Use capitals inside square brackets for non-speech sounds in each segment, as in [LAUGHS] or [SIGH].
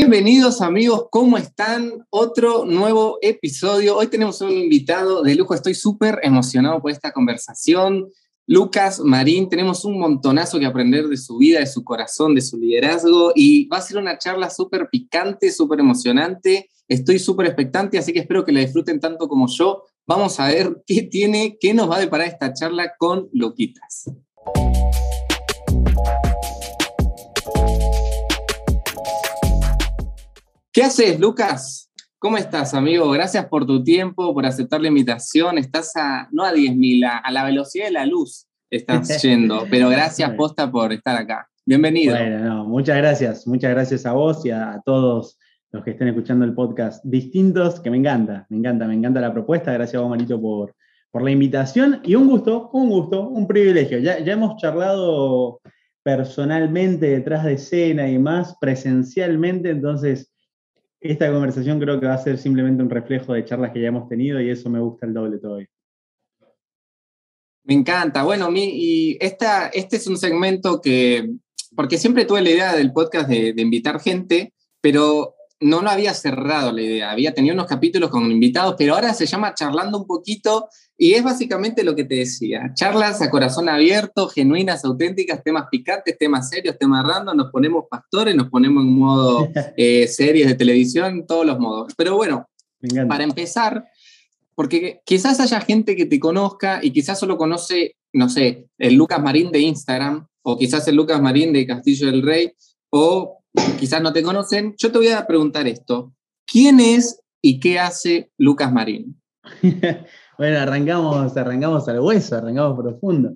Bienvenidos amigos, ¿cómo están? Otro nuevo episodio. Hoy tenemos un invitado de lujo, estoy súper emocionado por esta conversación. Lucas Marín, tenemos un montonazo que aprender de su vida, de su corazón, de su liderazgo y va a ser una charla súper picante, súper emocionante. Estoy súper expectante, así que espero que la disfruten tanto como yo. Vamos a ver qué tiene, qué nos va a deparar esta charla con Luquitas. ¿Qué haces, Lucas? ¿Cómo estás, amigo? Gracias por tu tiempo, por aceptar la invitación. Estás a, no a 10.000, a, a la velocidad de la luz estás [LAUGHS] yendo, pero gracias, Posta, por estar acá. Bienvenido. Bueno, muchas gracias. Muchas gracias a vos y a, todos los que estén escuchando el podcast distintos, que me encanta, me encanta, me encanta la propuesta. Gracias a vos, Marito, por, por la invitación y un gusto, un gusto, un privilegio. Ya, ya hemos charlado personalmente, detrás de escena y más, presencialmente, entonces esta conversación creo que va a ser simplemente un reflejo de charlas que ya hemos tenido y eso me gusta el doble todavía. Me encanta. Bueno, mi, y esta, este es un segmento que, porque siempre tuve la idea del podcast de, de invitar gente, pero no lo había cerrado la idea, había tenido unos capítulos con invitados, pero ahora se llama Charlando un poquito y es básicamente lo que te decía, charlas a corazón abierto, genuinas, auténticas, temas picantes, temas serios, temas random, nos ponemos pastores, nos ponemos en modo [LAUGHS] eh, series de televisión, todos los modos. Pero bueno, para empezar, porque quizás haya gente que te conozca y quizás solo conoce, no sé, el Lucas Marín de Instagram o quizás el Lucas Marín de Castillo del Rey o quizás no te conocen, yo te voy a preguntar esto. ¿Quién es y qué hace Lucas Marín? [LAUGHS] bueno, arrancamos, arrancamos al hueso, arrancamos profundo.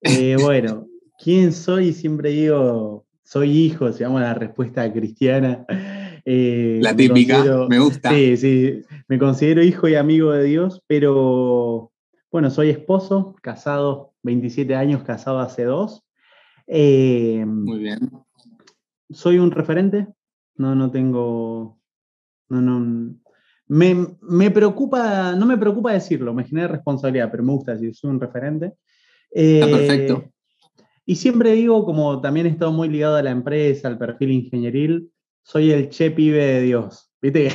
Eh, [LAUGHS] bueno, ¿quién soy? Siempre digo, soy hijo, se llama la respuesta cristiana. Eh, la típica, me, gusta. Sí, sí, me considero hijo y amigo de Dios, pero bueno, soy esposo, casado, 27 años, casado hace dos. Eh, Muy bien soy un referente, no, no tengo, no, no, me, preocupa, no me preocupa decirlo, me genera responsabilidad, pero me gusta decir, soy un referente. Está perfecto. Eh, y siempre digo, como también he estado muy ligado a la empresa, al perfil ingenieril, soy el che pibe de Dios. ¿Viste?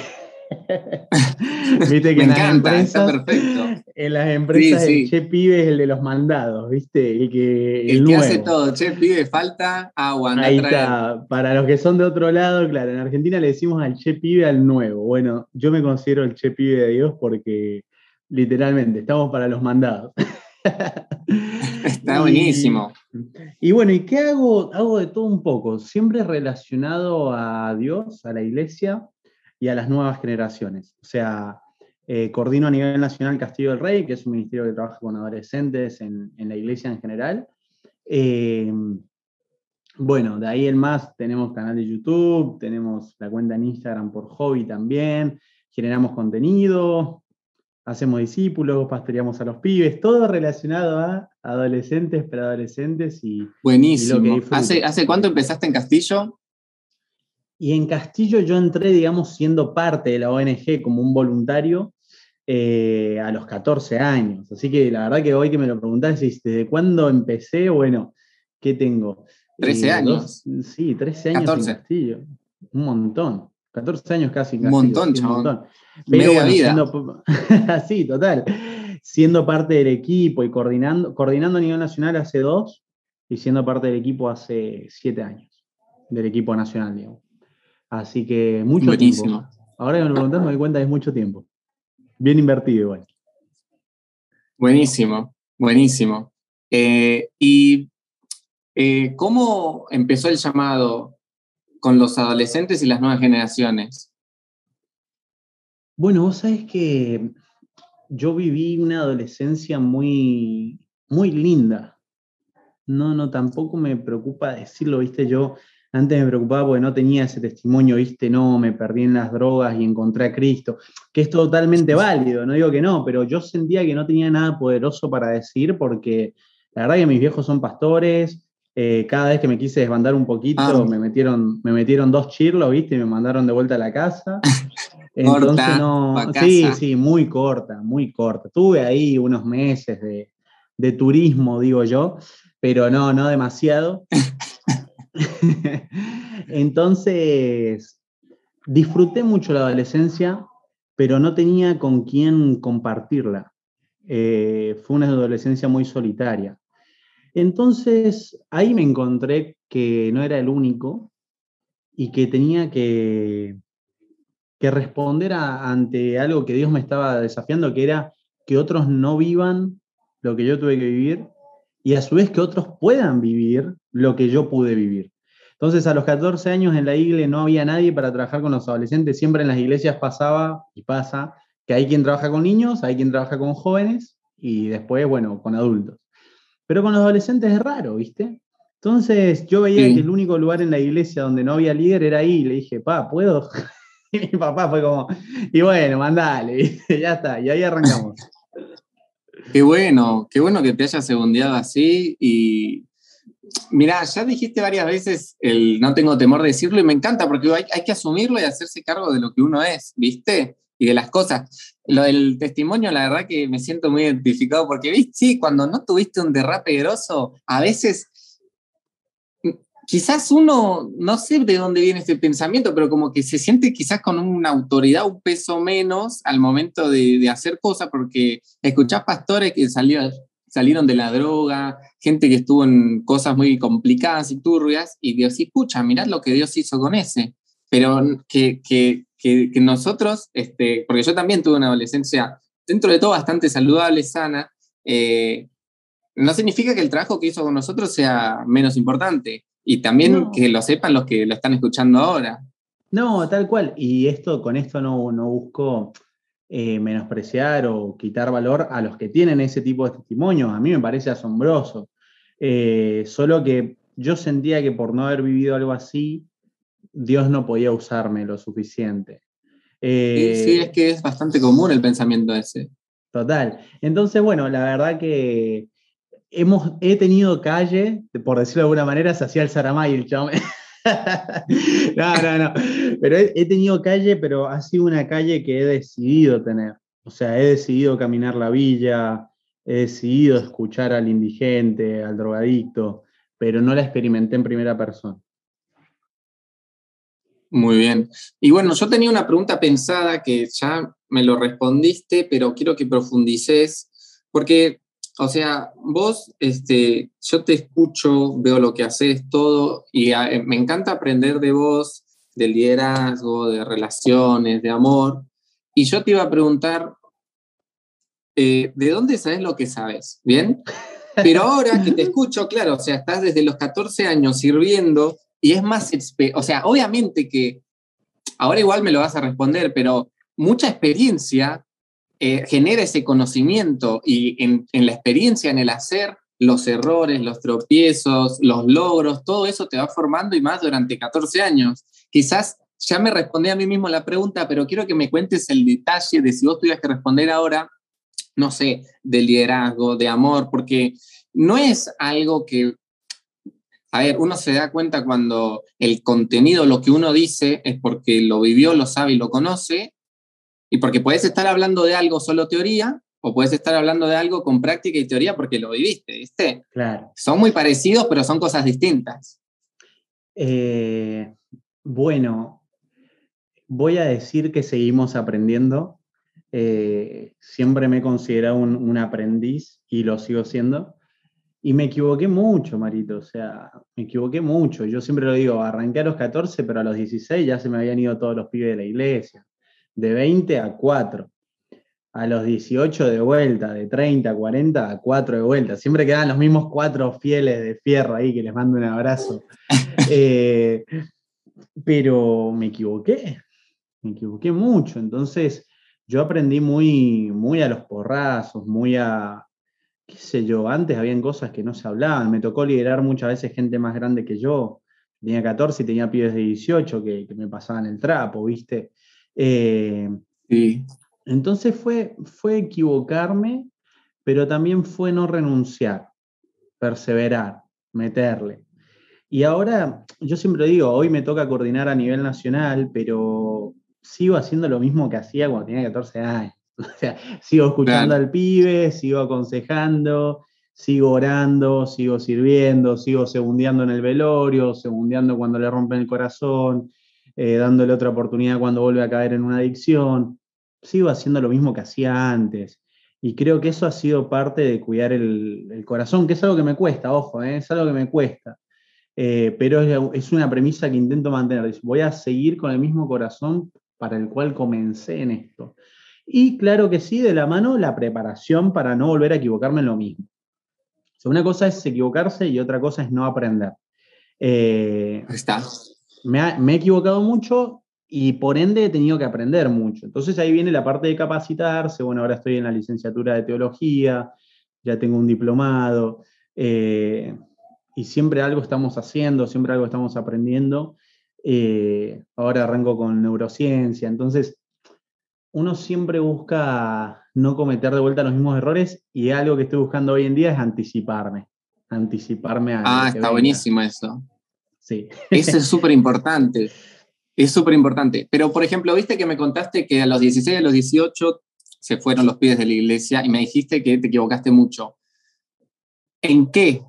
[LAUGHS] [LAUGHS] Viste que en, las empresas, en las empresas el che pibe es el de los mandados, ¿viste? El que, el, que hace todo, che pibe, falta agua. Ahí está. Para los que son de otro lado, claro, en Argentina le decimos al che pibe al nuevo. Bueno, yo me considero el che pibe de Dios porque literalmente estamos para los mandados. [LAUGHS] Está [LAUGHS] buenísimo. Y bueno, ¿y qué hago? Hago de todo un poco, siempre relacionado a Dios, a la iglesia, y a las nuevas generaciones. O sea, eh, coordino a nivel nacional Castillo del Rey, que es un ministerio que trabaja con adolescentes en, la iglesia en general. Eh, bueno, de ahí en más tenemos canal de YouTube, tenemos la cuenta en Instagram por hobby también, generamos contenido, hacemos discípulos, pastoreamos a los pibes, todo relacionado a adolescentes, preadolescentes y... Buenísimo. ¿Hace, ¿Hace cuánto empezaste en Castillo? Y en Castillo yo entré, digamos, siendo parte de la ONG como un voluntario eh, a los 14 años. Así que la verdad que hoy que me lo preguntás, ¿desde cuándo empecé? Bueno, ¿qué tengo? 13 eh, años. sí, 13 años 14. en Castillo. Un montón. 14 años casi. un montón, chaval. Un montón. Pero bueno, siendo, [LAUGHS] sí, total. Siendo parte del equipo y coordinando, coordinando a nivel nacional hace dos y siendo parte del equipo hace siete años, del equipo nacional, digamos. Así que mucho Buenísimo. tiempo. Ahora que me lo me doy cuenta que es mucho tiempo. Bien invertido igual. Buenísimo, buenísimo. Eh, ¿Y eh, cómo empezó el llamado con los adolescentes y las nuevas generaciones? Bueno, vos sabés que yo viví una adolescencia muy, muy linda. No, no, tampoco me preocupa decirlo, viste, yo antes me preocupaba porque no tenía ese testimonio, viste, no, me perdí en las drogas y encontré a Cristo, que es totalmente válido, no digo que no, pero yo sentía que no tenía nada poderoso para decir porque la verdad que mis viejos son pastores, eh, cada vez que me quise desbandar un poquito ah. me, metieron, me metieron dos chirlos, viste, y me mandaron de vuelta a la casa. [LAUGHS] Entonces no, sí, sí, muy corta, muy corta. Tuve ahí unos meses de, de turismo, digo yo, pero no, no demasiado. [LAUGHS] [LAUGHS] Entonces, disfruté mucho la adolescencia, pero no tenía con quién compartirla. Eh, fue una adolescencia muy solitaria. Entonces, ahí me encontré que no era el único y que tenía que, que responder ante algo que Dios me estaba desafiando, que era que otros no vivan lo que yo tuve que vivir y a su vez que otros puedan vivir lo que yo pude vivir. Entonces, a los 14 años en la iglesia no había nadie para trabajar con los adolescentes. Siempre en las iglesias pasaba y pasa que hay quien trabaja con niños, hay quien trabaja con jóvenes y después, bueno, con adultos. Pero con los adolescentes es raro, ¿viste? Entonces, yo veía que el único lugar en la iglesia donde no había líder era ahí. Y le dije, pa, ¿puedo? [LAUGHS] Y mi papá fue como, y bueno, mandale, [LAUGHS] ya está, y ahí arrancamos. Qué bueno, qué bueno que te hayas segundeado así y Mira, ya dijiste varias veces el no tengo temor de decirlo y me encanta porque hay, hay, que asumirlo y hacerse cargo de lo que uno es, ¿viste? Y de las cosas. Lo del testimonio, la verdad que me siento muy identificado porque, ¿viste? Sí, cuando no tuviste un derrape grosso, a veces quizás uno, no sé de dónde viene este pensamiento, pero como que se siente quizás con una autoridad, un peso menos al momento de, de hacer cosas, porque escuchás pastores que salieron, salieron de la droga, gente que estuvo en cosas muy complicadas y turbias, y Dios, escucha, mirad lo que Dios hizo con ese. Pero que, que, que, nosotros, este, porque yo también tuve una adolescencia dentro de todo bastante saludable, sana, eh, no significa que el trabajo que hizo con nosotros sea menos importante. Y también que lo sepan los que lo están escuchando ahora. No, tal cual. Y esto, con esto no, no busco eh, menospreciar o quitar valor a los que tienen ese tipo de testimonios. A mí me parece asombroso. Eh, solo que yo sentía que por no haber vivido algo así, Dios no podía usarme lo suficiente. sí, es que es bastante común el pensamiento ese. Total. Entonces, bueno, la verdad que hemos, he tenido calle, por decirlo de alguna manera, se hacía el Saramay el [LAUGHS] no, no, no. Pero he, tenido calle, pero ha sido una calle que he decidido tener. O sea, he decidido caminar la villa, he decidido escuchar al indigente, al drogadicto, pero no la experimenté en primera persona. Muy bien. Y bueno, yo tenía una pregunta pensada que ya me lo respondiste, pero quiero que profundices, porque o sea, vos, este, yo te escucho, veo lo que haces, todo, y ah, eh, me encanta aprender de vos, de liderazgo, de relaciones, de amor. Y yo te iba a preguntar, eh, ¿de dónde sabes lo que sabes? ¿Bien? Pero ahora que te escucho, [LAUGHS] claro, o sea, estás desde los 14 años sirviendo y es más, o sea, obviamente que ahora igual me lo vas a responder, pero mucha experiencia eh, genera ese conocimiento y en, la experiencia, en el hacer, los errores, los tropiezos, los logros, todo eso te va formando y más durante 14 años. Quizás ya me respondí a mí mismo la pregunta, pero quiero que me cuentes el detalle de si vos tuvieras que responder ahora, no sé, de liderazgo, de amor, porque no es algo que, a ver, uno se da cuenta cuando el contenido, lo que uno dice, es porque lo vivió, lo sabe y lo conoce, y porque puedes estar hablando de algo solo teoría, o puedes estar hablando de algo con práctica y teoría porque lo viviste, ¿viste? Claro. Son muy parecidos, pero son cosas distintas. Eh, bueno, voy a decir que seguimos aprendiendo. Eh, siempre me he considerado un, un, aprendiz y lo sigo siendo. Y me equivoqué mucho, Marito, o sea, me equivoqué mucho. Yo siempre lo digo, arranqué a los 14, pero a los 16 ya se me habían ido todos los pibes de la iglesia de 20 a 4. A los 18 de vuelta, de 30 a 40 a 4 de vuelta. Siempre quedan los mismos cuatro fieles de fierro ahí que les mando un abrazo. [LAUGHS] Eh, pero me equivoqué, me equivoqué mucho. Entonces yo aprendí muy, muy a los porrazos, muy a, qué sé yo, antes habían cosas que no se hablaban. Me tocó liderar muchas veces gente más grande que yo. Tenía 14 y tenía pibes de 18 que, que me pasaban el trapo, ¿viste? Eh, sí. Entonces fue, fue equivocarme, pero también fue no renunciar, perseverar, meterle. Y ahora, yo siempre digo, hoy me toca coordinar a nivel nacional, pero sigo haciendo lo mismo que hacía cuando tenía 14 años. [LAUGHS] O sea, sigo escuchando al pibe, sigo aconsejando, sigo orando, sigo sirviendo, sigo segundeando en el velorio, segundeando cuando le rompen el corazón, eh, dándole otra oportunidad cuando vuelve a caer en una adicción. Sigo haciendo lo mismo que hacía antes. Y creo que eso ha sido parte de cuidar el, corazón, que es algo que me cuesta, ojo, eh, es algo que me cuesta. Eh, pero es, una premisa que intento mantener. Voy a seguir con el mismo corazón para el cual comencé en esto. Y claro que sí, de la mano la preparación para no volver a equivocarme en lo mismo. una cosa es equivocarse y otra cosa es no aprender. Está. Me, me, he equivocado mucho y por ende he tenido que aprender mucho. Entonces ahí viene la parte de capacitarse. Bueno, ahora estoy en la licenciatura de teología, ya tengo un diplomado. Eh, y siempre algo estamos haciendo, siempre algo estamos aprendiendo. Eh, ahora arranco con neurociencia, entonces uno siempre busca no cometer de vuelta los mismos errores y algo que estoy buscando hoy en día es anticiparme, anticiparme a... Ah, está buenísimo eso. Eso es súper importante, es súper importante. Pero, por ejemplo, viste que me contaste que a los 16, a los 18 se fueron los pies de la iglesia y me dijiste que te equivocaste mucho. ¿En qué?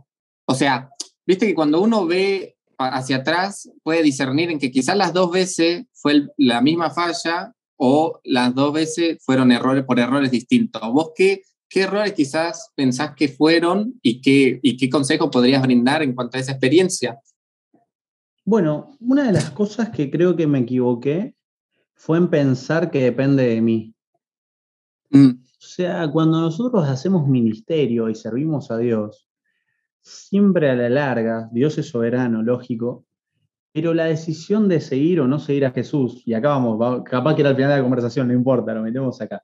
O sea, viste que cuando uno ve hacia atrás puede discernir en que quizás las dos veces fue la misma falla o las dos veces fueron errores por errores distintos. ¿Vos qué, qué errores quizás pensás que fueron y qué, y qué consejo podrías brindar en cuanto a esa experiencia? Bueno, una de las cosas que creo que me equivoqué fue en pensar que depende de mí. Mm. O sea, cuando nosotros hacemos ministerio y servimos a Dios, siempre a la larga, Dios es soberano, lógico, pero la decisión de seguir o no seguir a Jesús, y acá vamos, capaz que era el final de la conversación, no importa, lo metemos acá.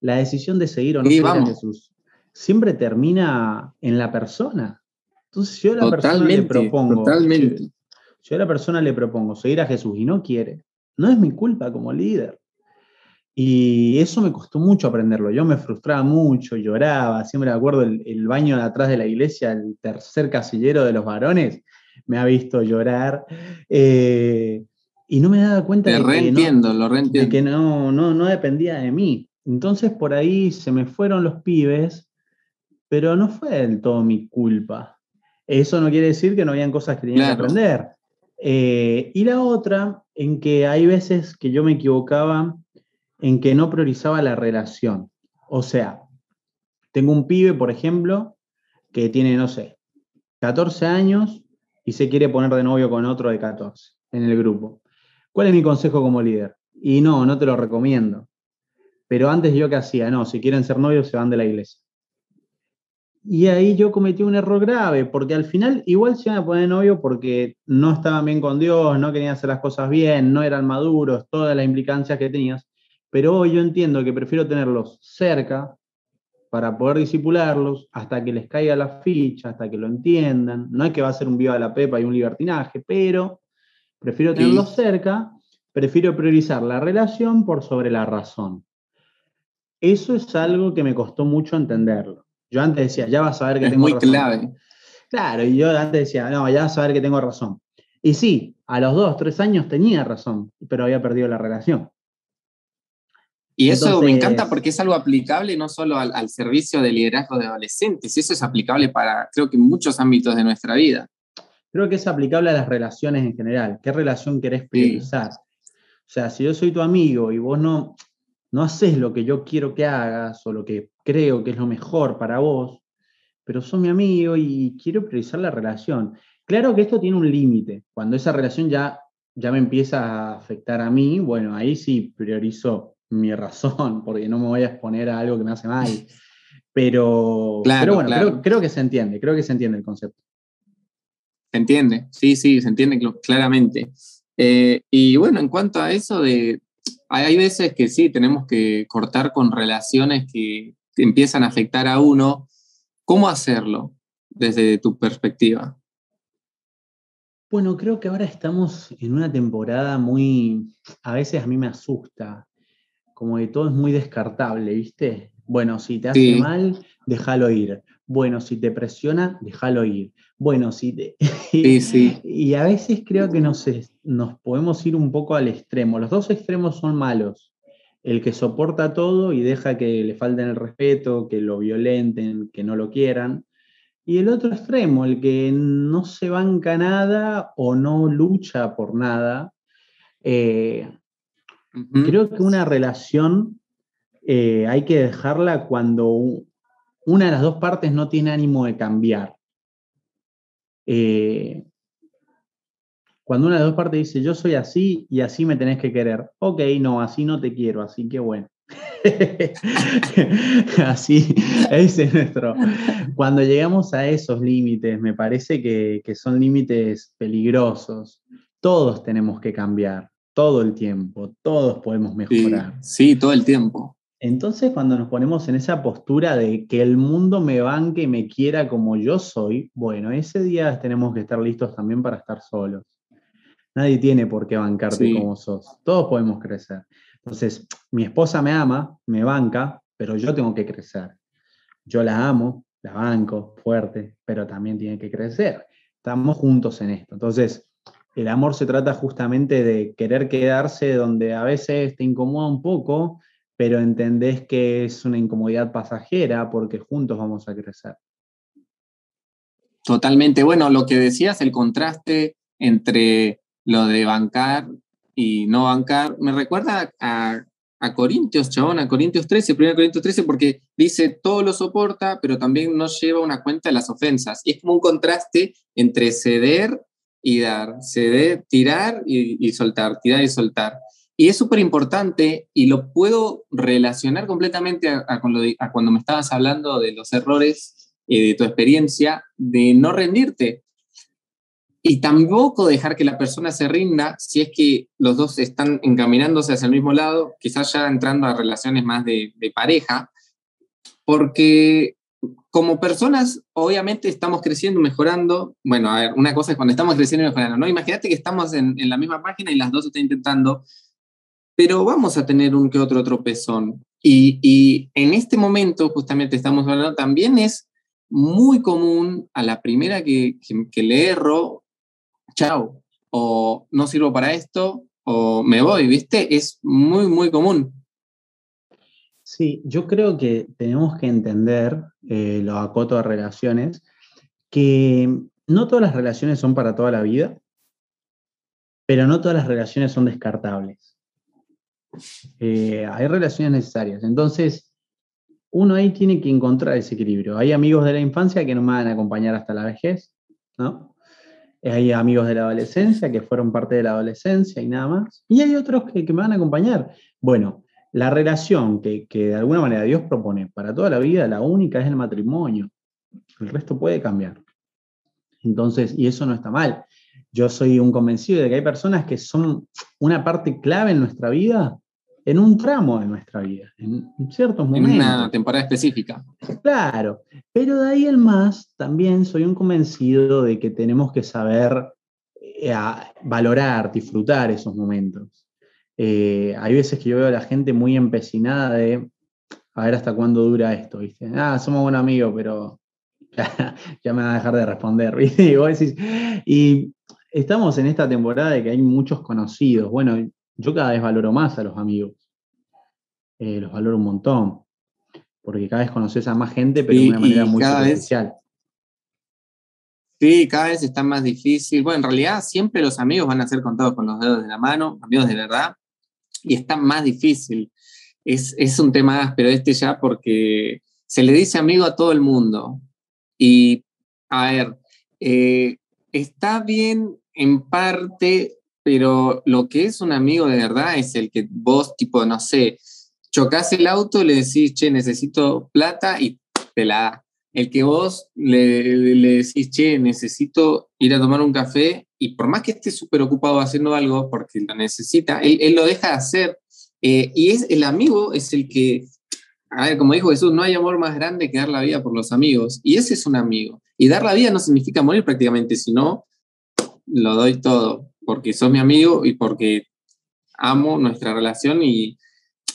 La decisión de seguir o no seguir a Jesús siempre termina en la persona. Entonces, yo a la persona le propongo, totalmente. Si a la persona le propongo seguir a Jesús y no quiere, no es mi culpa como líder. Y eso me costó mucho aprenderlo. Yo me frustraba mucho, lloraba. Siempre me acuerdo el, baño de atrás de la iglesia, el tercer casillero de los varones, me ha visto llorar. Eh, y no me daba cuenta de, que no, lo de que no, no, no dependía de mí. Entonces por ahí se me fueron los pibes, pero no fue del todo mi culpa. Eso no quiere decir que no habían cosas que tenía que aprender. Eh, y la otra, en que hay veces que yo me equivocaba en que no priorizaba la relación. O sea, tengo un pibe, por ejemplo, que tiene, no sé, 14 años y se quiere poner de novio con otro de 14 en el grupo. ¿Cuál es mi consejo como líder? Y no, no te lo recomiendo. Pero antes yo qué hacía, no, si quieren ser novios se van de la iglesia. Y ahí yo cometí un error grave, porque al final igual se iban a poner novio porque no estaban bien con Dios, no querían hacer las cosas bien, no eran maduros, todas las implicancias que tenías. Pero hoy yo entiendo que prefiero tenerlos cerca para poder disipularlos hasta que les caiga la ficha, hasta que lo entiendan. No es que va a ser un viva de la pepa y un libertinaje, pero prefiero tenerlos cerca, prefiero priorizar la relación por sobre la razón. Eso es algo que me costó mucho entenderlo. Yo antes decía, ya vas a ver que tengo razón. Muy clave. Claro, y yo antes decía, no, ya vas a ver que tengo razón. Y sí, a los dos, tres años tenía razón, pero había perdido la relación. Y eso me encanta porque es algo aplicable no solo al, servicio de liderazgo de adolescentes, eso es aplicable para, creo que, muchos ámbitos de nuestra vida. Creo que es aplicable a las relaciones en general. ¿Qué relación querés priorizar? O sea, si yo soy tu amigo y vos no, no haces lo que yo quiero que hagas o lo que creo que es lo mejor para vos, pero sos mi amigo y quiero priorizar la relación. Claro que esto tiene un límite. Cuando esa relación ya, ya me empieza a afectar a mí, bueno, ahí sí priorizo mi razón, [LAUGHS] porque no me voy a exponer a algo que me hace mal. Pero, pero bueno, Creo, que se entiende, creo que se entiende el concepto. Se entiende, sí, sí, se entiende claramente. Eh, y bueno, en cuanto a eso de, hay veces que sí, tenemos que cortar con relaciones que empiezan a afectar a uno. ¿Cómo hacerlo desde tu perspectiva? Bueno, creo que ahora estamos en una temporada muy, a veces a mí me asusta, como que todo es muy descartable, ¿viste? Bueno, si te hace mal, déjalo ir. Bueno, si te presiona, déjalo ir. Bueno, si te... [LAUGHS] Sí, sí. y a veces creo que nos, nos podemos ir un poco al extremo. Los dos extremos son malos. El que soporta todo y deja que le falten el respeto, que lo violenten, que no lo quieran. Y el otro extremo, el que no se banca nada o no lucha por nada Eh, creo que una relación eh, hay que dejarla cuando una de las dos partes no tiene ánimo de cambiar. Eh, cuando una de las dos partes dice, yo soy así y así me tenés que querer. Ok, no, así no te quiero, así que bueno. [LAUGHS] así, ese es nuestro. Cuando llegamos a esos límites, me parece que, son límites peligrosos. Todos tenemos que cambiar, todo el tiempo, todos podemos mejorar. sí todo el tiempo. Entonces, cuando nos ponemos en esa postura de que el mundo me banque y me quiera como yo soy, bueno, ese día tenemos que estar listos también para estar solos. Nadie tiene por qué bancarte como sos. Todos podemos crecer. Entonces, mi esposa me ama, me banca, pero yo tengo que crecer. Yo la amo, la banco fuerte, pero también tiene que crecer. Estamos juntos en esto. Entonces, el amor se trata justamente de querer quedarse donde a veces te incomoda un poco pero entendés que es una incomodidad pasajera porque juntos vamos a crecer. Totalmente. Bueno, lo que decías, el contraste entre lo de bancar y no bancar, me recuerda a, Corintios, chabón, a Corintios 13, 1 Corintios 13, porque dice todo lo soporta, pero también no lleva una cuenta de las ofensas. Y es como un contraste entre ceder y dar, ceder, tirar y soltar, tirar y soltar. Y es súper importante y lo puedo relacionar completamente a, cuando me estabas hablando de los errores y de tu experiencia de no rendirte. Y tampoco dejar que la persona se rinda si es que los dos están encaminándose hacia el mismo lado, quizás ya entrando a relaciones más de, pareja, porque como personas, obviamente estamos creciendo, mejorando. Bueno, a ver, una cosa es cuando estamos creciendo y mejorando, ¿no? Imagínate que estamos en, en, la misma página y las dos están intentando pero vamos a tener un que otro tropezón. Y, y en este momento, justamente estamos hablando, también es muy común a la primera que, que, le erro, chao, o no sirvo para esto, o me voy, ¿viste? Es muy, muy común. Sí, yo creo que tenemos que entender, eh, lo acoto de relaciones, que no todas las relaciones son para toda la vida, pero no todas las relaciones son descartables. Eh, hay relaciones necesarias. Entonces, uno ahí tiene que encontrar ese equilibrio. Hay amigos de la infancia que no me van a acompañar hasta la vejez, ¿no? Hay amigos de la adolescencia que fueron parte de la adolescencia y nada más. Y hay otros que, me van a acompañar. Bueno, la relación que, que, de alguna manera Dios propone para toda la vida, la única es el matrimonio. El resto puede cambiar. Entonces, y eso no está mal. Yo soy un convencido de que hay personas que son una parte clave en nuestra vida en un tramo de nuestra vida, en ciertos momentos. En una temporada específica. Claro, pero de ahí en más también soy un convencido de que tenemos que saber eh, valorar, disfrutar esos momentos. Eh, hay veces que yo veo a la gente muy empecinada de a ver hasta cuándo dura esto, ¿viste? Ah, somos buen amigo, pero [LAUGHS] ya, me va a dejar de responder, [LAUGHS] ¿viste? Y, vos decís, y estamos en esta temporada de que hay muchos conocidos. Bueno, yo cada vez valoro más a los amigos. Eh, los valoro un montón. Porque cada vez conoces a más gente, pero de una manera muy especial. Sí, cada vez está más difícil. Bueno, en realidad siempre los amigos van a ser contados con los dedos de la mano, amigos de verdad, y está más difícil. Es, es un tema pero este ya porque se le dice amigo a todo el mundo. Y, a ver, eh, está bien en parte pero lo que es un amigo de verdad es el que vos, tipo, no sé, chocas el auto, le decís, che, necesito plata y te la da. El que vos le, le decís, che, necesito ir a tomar un café y por más que esté súper ocupado haciendo algo porque lo necesita, él, lo deja de hacer. Eh, y es el amigo es el que, a ver, como dijo Jesús, no hay amor más grande que dar la vida por los amigos. Y ese es un amigo. Y dar la vida no significa morir prácticamente, sino lo doy todo porque sos mi amigo y porque amo nuestra relación y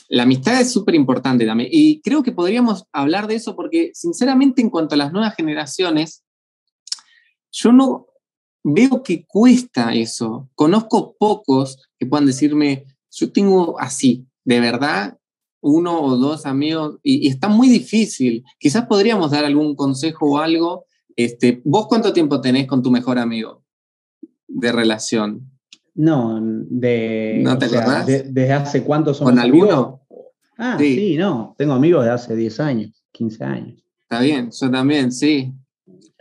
la amistad es súper importante también. Y creo que podríamos hablar de eso porque, sinceramente, en cuanto a las nuevas generaciones, yo no veo que cuesta eso. Conozco pocos que puedan decirme, yo tengo así, de verdad, uno o dos amigos, y, está muy difícil. Quizás podríamos dar algún consejo o algo. Este, ¿Vos cuánto tiempo tenés con tu mejor amigo? De relación? No, de. ¿No te o sea, acordás? de- ¿Desde hace cuánto somos ¿Con alguno? amigos? Ah, Sí. sí. no. Tengo amigos de hace 10 años, 15 años. Está bien, yo también, sí.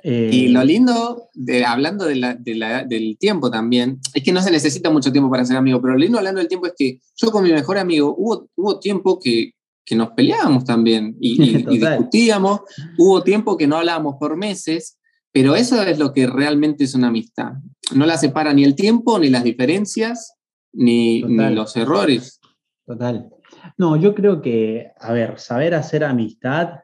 Eh, Y lo lindo, de, hablando de la- de la- del tiempo también, es que no se necesita mucho tiempo para ser amigo, pero lo lindo hablando del tiempo es que yo con mi mejor amigo hubo, hubo tiempo que, que nos peleábamos también y, y- y [LAUGHS] discutíamos, hubo tiempo que no hablábamos por meses, pero eso es lo que realmente es una amistad. No la separa ni el tiempo, ni las diferencias, ni, ni los errores. Total. No, yo creo que, a ver, saber hacer amistad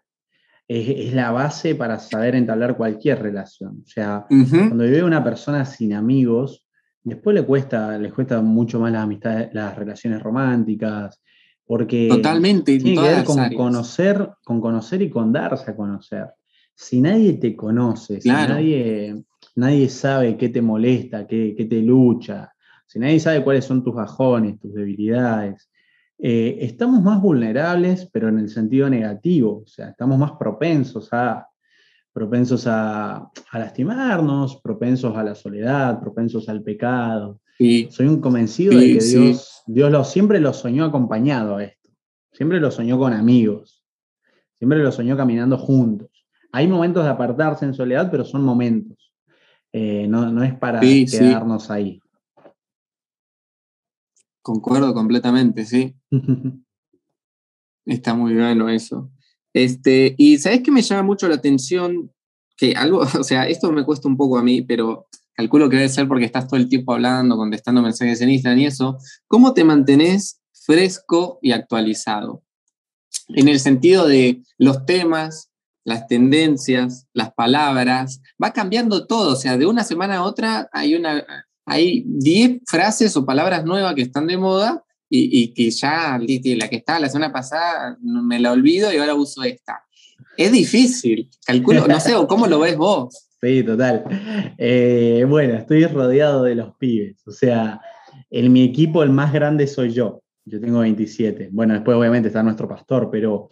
es, es la base para saber entablar cualquier relación. O sea, cuando vive una persona sin amigos, después le cuesta, les cuesta mucho más las amistades, las relaciones románticas, porque Totalmente, en tiene que ver con áreas. conocer, con conocer y con darse a conocer. Si nadie te conoce, si nadie, nadie sabe qué te molesta, qué, qué te lucha, si nadie sabe cuáles son tus bajones, tus debilidades, eh, estamos más vulnerables, pero en el sentido negativo, o sea, estamos más propensos a, propensos a, a lastimarnos, propensos a la soledad, propensos al pecado. Sí. Soy un convencido de que sí. Dios, Dios lo, siempre lo soñó acompañado a esto, siempre lo soñó con amigos, siempre lo soñó caminando juntos. Hay momentos de apartarse en soledad, pero son momentos. Eh, no, no es para Sí, sí. quedarnos ahí. Concuerdo completamente, sí. [LAUGHS] Está muy bueno eso. Este, y sabes que me llama mucho la atención que algo, [LAUGHS] o sea, esto me cuesta un poco a mí, pero calculo que debe ser porque estás todo el tiempo hablando, contestando mensajes en Instagram y eso. ¿Cómo te mantenés fresco y actualizado? En el sentido de los temas, las tendencias, las palabras, va cambiando todo, o sea, de una semana a otra hay una hay 10 frases o palabras nuevas que están de moda y, y que ya la que estaba la semana pasada me la olvido y ahora uso esta. Es difícil, calculo, no sé, cómo lo ves vos. Sí, total. Eh, bueno, estoy rodeado de los pibes. O sea, en mi equipo el más grande soy yo. Yo tengo 27. Bueno, después obviamente está nuestro pastor, pero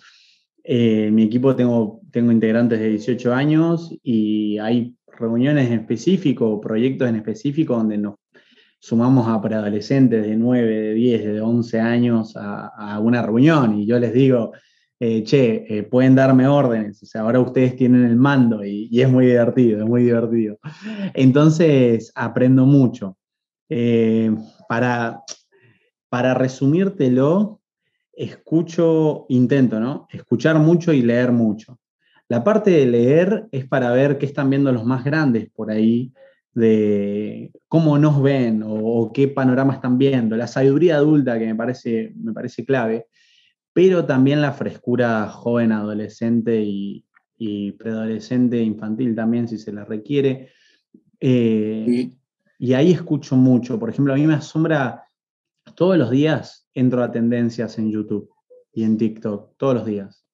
eh, en mi equipo tengo, tengo integrantes de 18 años y hay reuniones en específico, proyectos en específico donde nos sumamos a preadolescentes de 9, de 10, de 11 años a, una reunión y yo les digo, eh, che, eh, pueden darme órdenes, o sea, ahora ustedes tienen el mando y, es muy divertido, es muy divertido. Entonces, aprendo mucho. Eh, para, para resumírtelo, escucho, intento, ¿no? Escuchar mucho y leer mucho. La parte de leer es para ver qué están viendo los más grandes por ahí, de cómo nos ven o, o qué panorama están viendo, la sabiduría adulta que me parece, me parece clave, pero también la frescura joven, adolescente y, y preadolescente, infantil también, si se la requiere. Eh, Sí. y ahí escucho mucho. Por ejemplo, a mí me asombra, todos los días entro a tendencias en YouTube y en TikTok, todos los días.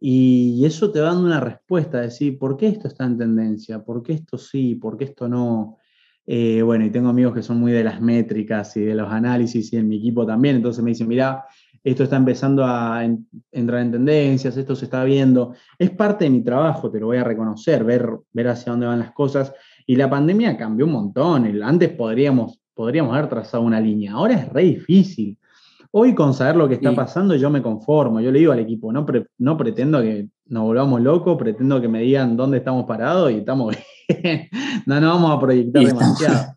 Y eso te va dando una respuesta, decir, ¿por qué esto está en tendencia? ¿Por qué esto sí? ¿Por qué esto no? Eh, bueno, y tengo amigos que son muy de las métricas y de los análisis y en mi equipo también, entonces me dicen, mira, esto está empezando a en- entrar en tendencias, esto se está viendo. Es parte de mi trabajo, te lo voy a reconocer, ver, ver hacia dónde van las cosas. Y la pandemia cambió un montón. Antes podríamos, podríamos haber trazado una línea, ahora es re difícil. Hoy con saber lo que está Sí. pasando yo me conformo, yo le digo al equipo, no, pre- no pretendo que nos volvamos locos, pretendo que me digan dónde estamos parados y estamos [LAUGHS] bien. no nos vamos a proyectar demasiado.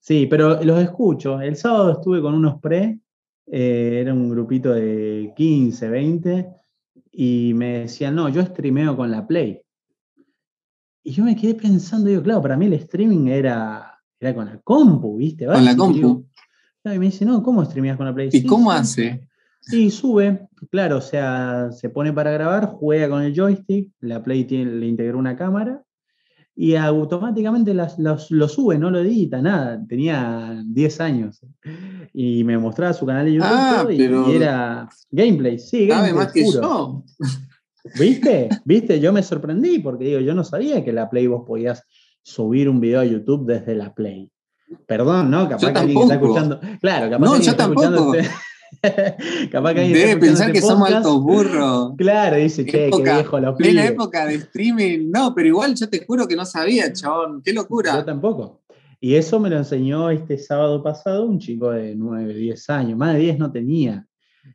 Sí, pero los escucho. El sábado estuve con unos pre, eh, era un grupito de 15, 20, y me decían, no, yo streameo con la Play. Y yo me quedé pensando, digo, claro, para mí el streaming era, era con la compu, ¿viste? Con la Básico, y digo, compu. Claro, y me dice, no, ¿cómo streameas con la Play? ¿Y cómo hace? Sí, sube, claro, o sea, se pone para grabar, juega con el joystick, la Play tiene, le integró una cámara y automáticamente las- los- lo sube, no lo edita, nada. Tenía 10 años y me mostraba su canal de YouTube Ah, y, pero- y era gameplay, sí, Sabe gameplay más que yo. ¿Viste? ¿Viste? Yo me sorprendí porque digo, yo no sabía que la Play vos podías subir un video a YouTube desde la Play. Perdón, ¿no? Capaz Yo que alguien está escuchando. Claro, capaz No, que alguien yo tampoco. este- [LAUGHS] capaz que alguien Debe pensar este que somos podcast. altos burros. Claro, dice, che, qué Época- viejo los pibes. época de streaming. No, pero igual yo te juro que no sabía, chabón. Qué Yo locura. tampoco. Y eso me lo enseñó este sábado pasado un chico de 9, 10 años, más de 10 no tenía.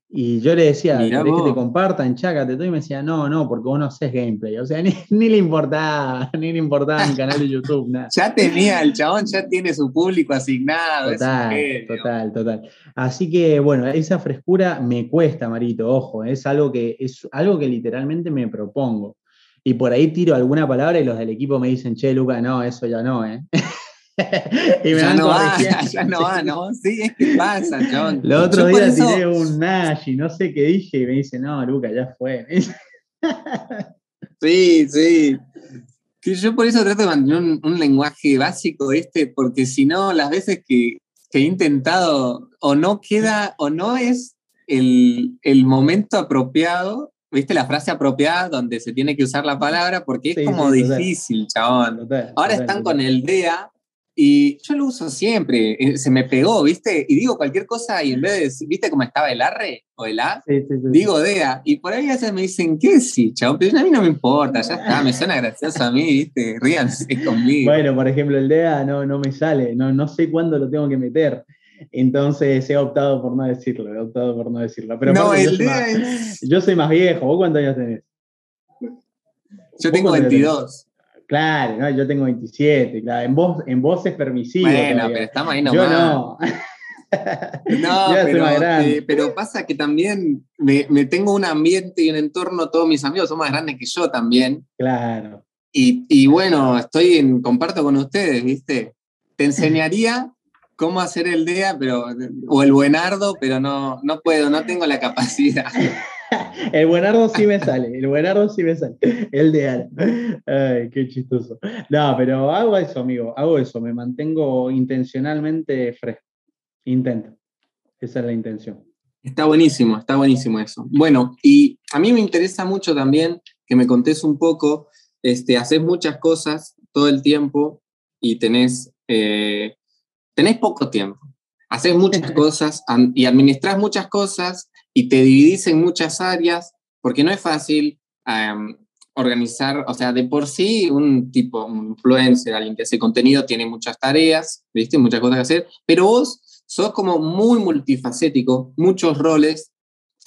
Y yo le decía, ¿querés que te compartan? Chácate todo. Y me decía, no, no, porque vos no haces gameplay. O sea, [LAUGHS] ni, le importaba, [LAUGHS] ni le importaba mi canal de YouTube, nada. ya tenía, el chabón ya tiene su público asignado. Total, total, total. Así que, bueno, esa frescura me cuesta, Marito, ojo, es algo que, es algo que literalmente me propongo. Y por ahí tiro alguna palabra y los del equipo me dicen, che, Luca, no, eso ya no, ¿eh? [LAUGHS] [LAUGHS] y me ya no va, [LAUGHS] ya no va, ¿no? Sí, es que pasa, John. [LAUGHS] El otro día tiré un Nash y no sé qué dije y me dice, no, Luca, ya fue. sí, sí. Que yo por eso trato de mantener un, lenguaje básico, este, porque si no, las veces que, he intentado, o no queda, o no es el, momento apropiado, ¿viste? La frase apropiada donde se tiene que usar la palabra, porque es como difícil, chabón. Ahora están con el DEA y yo lo uso siempre, eh, se me pegó, ¿viste? Y digo cualquier cosa y en vez de decir, ¿viste cómo estaba el arre o el A? digo DEA. Y por ahí a veces me dicen, ¿qué sí, chao? Pero a mí no me importa, ya está, me suena gracioso a mí, ¿viste? Ríanse [LAUGHS] conmigo. Bueno, por ejemplo, el DEA no, no me sale, no, no sé cuándo lo tengo que meter. Entonces he optado por no decirlo, he optado por no decirlo. Pero no, el DEA es... yo soy más viejo, ¿vos cuántos años tenés? Yo tengo 22. Claro, no, yo tengo 27, claro. En voz, en voz es permisivo. Bueno, pero estamos ahí nomás. Yo no. no, [LAUGHS] pero, pero, pasa que también me, tengo un ambiente y un entorno, todos mis amigos son más grandes que yo también. Claro. Y, y bueno, estoy en, comparto con ustedes, ¿viste? Te enseñaría cómo hacer el DEA, pero, o el buenardo, pero no, no puedo, no tengo la capacidad. [LAUGHS] [LAUGHS] el buenardo sí me sale, el buenardo sí me sale. El de Ara. Ay, qué chistoso. No, pero hago eso, amigo, hago eso, me mantengo intencionalmente fresco. Intento. Esa es la intención. Está buenísimo, está buenísimo eso. Bueno, y a mí me interesa mucho también que me contés un poco, este, haces muchas cosas todo el tiempo y tenés, eh, tenés poco tiempo. Haces muchas [LAUGHS] cosas y administras muchas cosas y te dividís en muchas áreas, porque no es fácil organizar, o sea, de por sí un tipo, un influencer, alguien que hace contenido, tiene muchas tareas, ¿viste? Muchas cosas que hacer, pero vos sos como muy multifacético, muchos roles,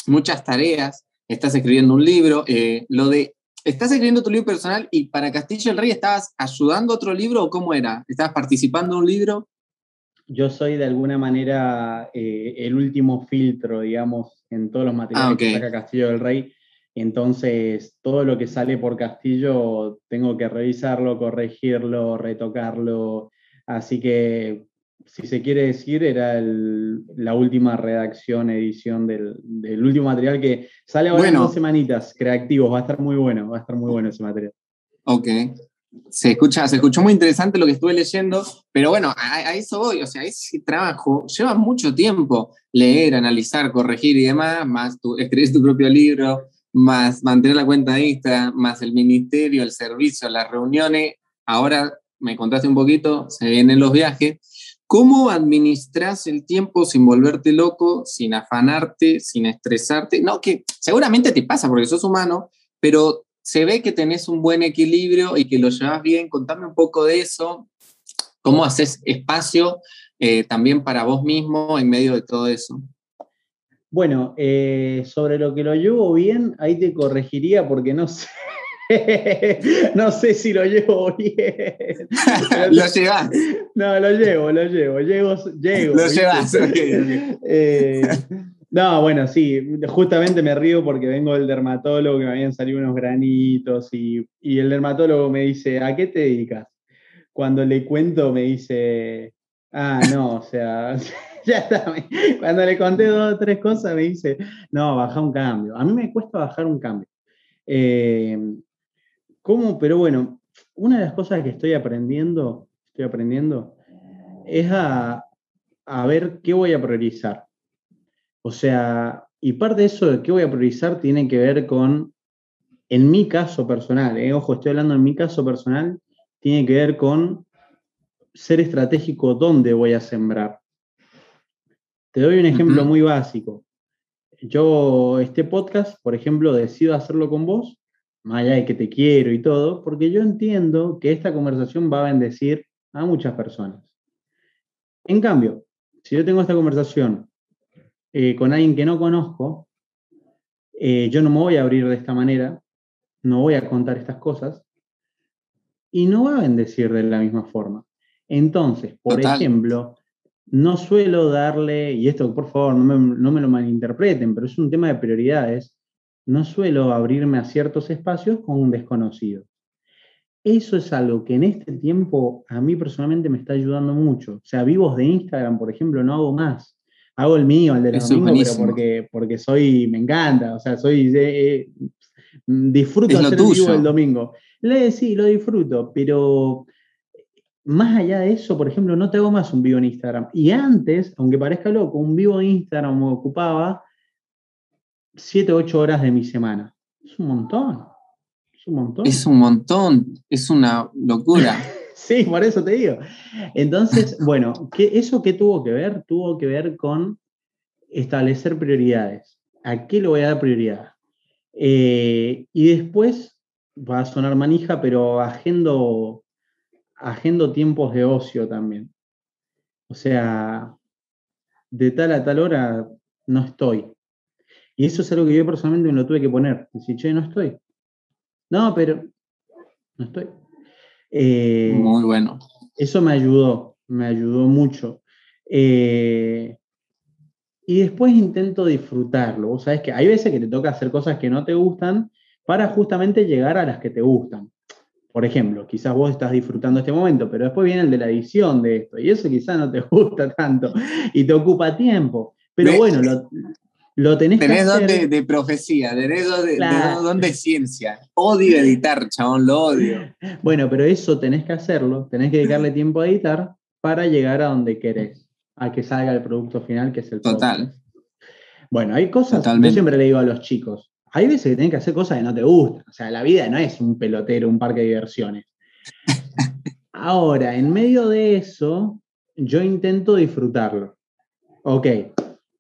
muchas tareas, estás escribiendo un libro, eh, lo de, estás escribiendo tu libro personal y para Castillo el Rey estabas ayudando a otro libro o cómo era? ¿Estabas participando en un libro? Yo soy de alguna manera eh, el último filtro, digamos, en todos los materiales ah, que saca Castillo del Rey. Entonces, todo lo que sale por Castillo tengo que revisarlo, corregirlo, retocarlo. Así que, si se quiere decir, era la última redacción, edición del, último material que sale ahora en dos semanitas, creativos. Va a estar muy bueno, va a estar muy bueno ese material. Ok, se escucha, se escuchó muy interesante lo que estuve leyendo, pero bueno, a, eso voy, o sea, ese trabajo lleva mucho tiempo, leer, analizar, corregir y demás, más tu, [LAUGHS] escribir tu propio libro, más mantener la cuenta de Instagram, más el ministerio, el servicio, las reuniones, ahora me contaste un poquito, se vienen los viajes. ¿Cómo administras el tiempo sin volverte loco, sin afanarte, sin estresarte? No, que seguramente te pasa porque sos humano, pero se ve que tenés un buen equilibrio y que lo llevas bien. Contame un poco de eso. ¿Cómo haces espacio eh, también para vos mismo en medio de todo eso? Bueno, eh, sobre lo que lo llevo bien, ahí te corregiría porque no sé. [LAUGHS] no sé si lo llevo bien. [LAUGHS] lo llevas. No, lo llevo, lo llevo. Llego, llego. Lo llevas. Eh, no, bueno, sí, justamente me río porque vengo del dermatólogo que me habían salido unos granitos y, el dermatólogo me dice, ¿a qué te dedicas? Cuando le cuento me dice, ah, no, o sea, [LAUGHS] ya está. Cuando le conté dos o tres cosas me dice, no, baja un cambio. A mí me cuesta bajar un cambio. Eh, ¿Cómo? Pero bueno, una de las cosas que estoy aprendiendo, estoy aprendiendo, es a, a ver qué voy a priorizar. O sea, y parte de eso de qué voy a priorizar tiene que ver con, en mi caso personal, eh, ojo, estoy hablando en mi caso personal, tiene que ver con ser estratégico dónde voy a sembrar. Te doy un ejemplo muy básico. Yo, este podcast, por ejemplo, decido hacerlo con vos, más allá de que te quiero y todo, porque yo entiendo que esta conversación va a bendecir a muchas personas. En cambio, si yo tengo esta conversación eh, con alguien que no conozco, eh, yo no me voy a abrir de esta manera, no voy a contar estas cosas y no va a bendecir de la misma forma. Entonces, por ejemplo, no suelo darle, y esto por favor no me, no me, lo malinterpreten, pero es un tema de prioridades, no suelo abrirme a ciertos espacios con un desconocido. Eso es algo que en este tiempo a mí personalmente me está ayudando mucho. O sea, vivos de Instagram, por ejemplo, no hago más. Hago el mío, el de los domingos, pero porque, porque soy, me encanta, o sea, soy, eh, disfruto hacer el vivo el domingo. Le, sí, lo disfruto, pero más allá de eso, por ejemplo, no te hago más un vivo en Instagram. Y antes, aunque parezca loco, un vivo en Instagram me ocupaba 7 o 8 horas de mi semana. Es un montón. Es un montón. Es un montón. Es una locura. [LAUGHS] Sí, por eso te digo. Entonces, [LAUGHS] bueno, ¿qué, ¿eso qué tuvo que ver? Tuvo que ver con establecer prioridades. ¿A qué le voy a dar prioridad? Eh, y después, va a sonar manija, pero agendo, agendo tiempos de ocio también. O sea, de tal a tal hora no estoy. Y eso es algo que yo personalmente me lo tuve que poner. Decir, che, no estoy. No, pero no estoy. Eh, Muy bueno. Eso me ayudó, me ayudó mucho. Eh, y después intento disfrutarlo. Vos sabés que hay veces que te toca hacer cosas que no te gustan para justamente llegar a las que te gustan. Por ejemplo, quizás vos estás disfrutando este momento, pero después viene el de la edición de esto, y eso quizás no te [LAUGHS] gusta tanto y te ocupa tiempo. Pero bueno, lo, lo tenés, que hacer. de, profecía, tenés don de, ciencia. Odio editar, chabón, lo odio. [LAUGHS] Bueno, pero eso tenés que hacerlo, tenés que dedicarle [LAUGHS] tiempo a editar para llegar a donde querés, a que salga el producto final, que es el Total. Bueno, hay cosas, yo siempre le digo a los chicos, hay veces que tenés que hacer cosas que no te gustan. O sea, la vida no es un pelotero, un parque de diversiones. [LAUGHS] Ahora, en medio de eso, yo intento disfrutarlo. Ok,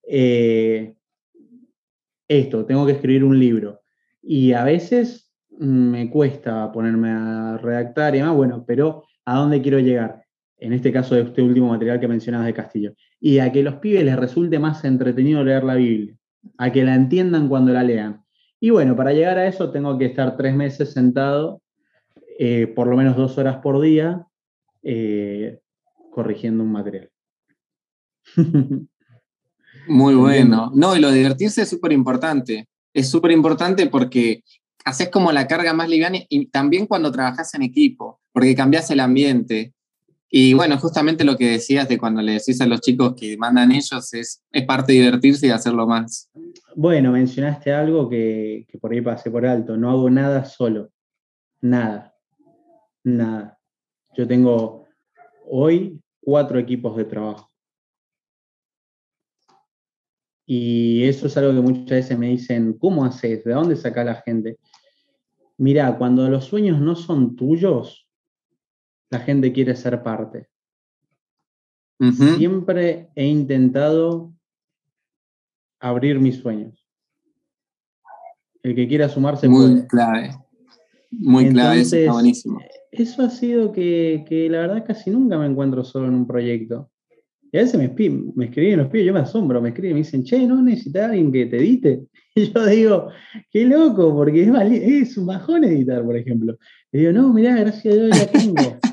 eh, esto, tengo que escribir un libro. Y a veces me cuesta ponerme a redactar y demás, bueno, pero ¿a dónde quiero llegar? En este caso de este último material que mencionabas de Castillo. Y a que los pibes les resulte más entretenido leer la Biblia, a que la entiendan cuando la lean. Y bueno, para llegar a eso tengo que estar tres meses sentado, eh, por lo menos dos horas por día, eh, corrigiendo un material. [LAUGHS] Muy bueno. No, y lo de divertirse es súper importante. Es súper importante porque haces como la carga más liviana y también cuando trabajas en equipo, porque cambias el ambiente. Y bueno, justamente lo que decías de cuando le decís a los chicos que mandan ellos es, es parte de divertirse y hacerlo más. Bueno, mencionaste algo que, que por ahí pasé por alto. No hago nada solo. Nada. Nada. Yo tengo hoy cuatro equipos de trabajo. Y eso es algo que muchas veces me dicen, ¿cómo haces? ¿De dónde saca la gente? Mira, cuando los sueños no son tuyos, la gente quiere ser parte. Siempre he intentado abrir mis sueños. El que quiera sumarse Muy clave. Muy clave, eso está buenísimo. Eso ha sido que, que la verdad casi nunca me encuentro solo en un proyecto. Y a veces me, me escriben los pibes, yo me asombro, me escriben, me dicen, che, ¿no necesitas alguien que te edite? [LAUGHS] Y yo digo, qué loco, porque es, es un bajón editar, por ejemplo. Y digo, no, mirá, gracias a Dios ya tengo. [LAUGHS]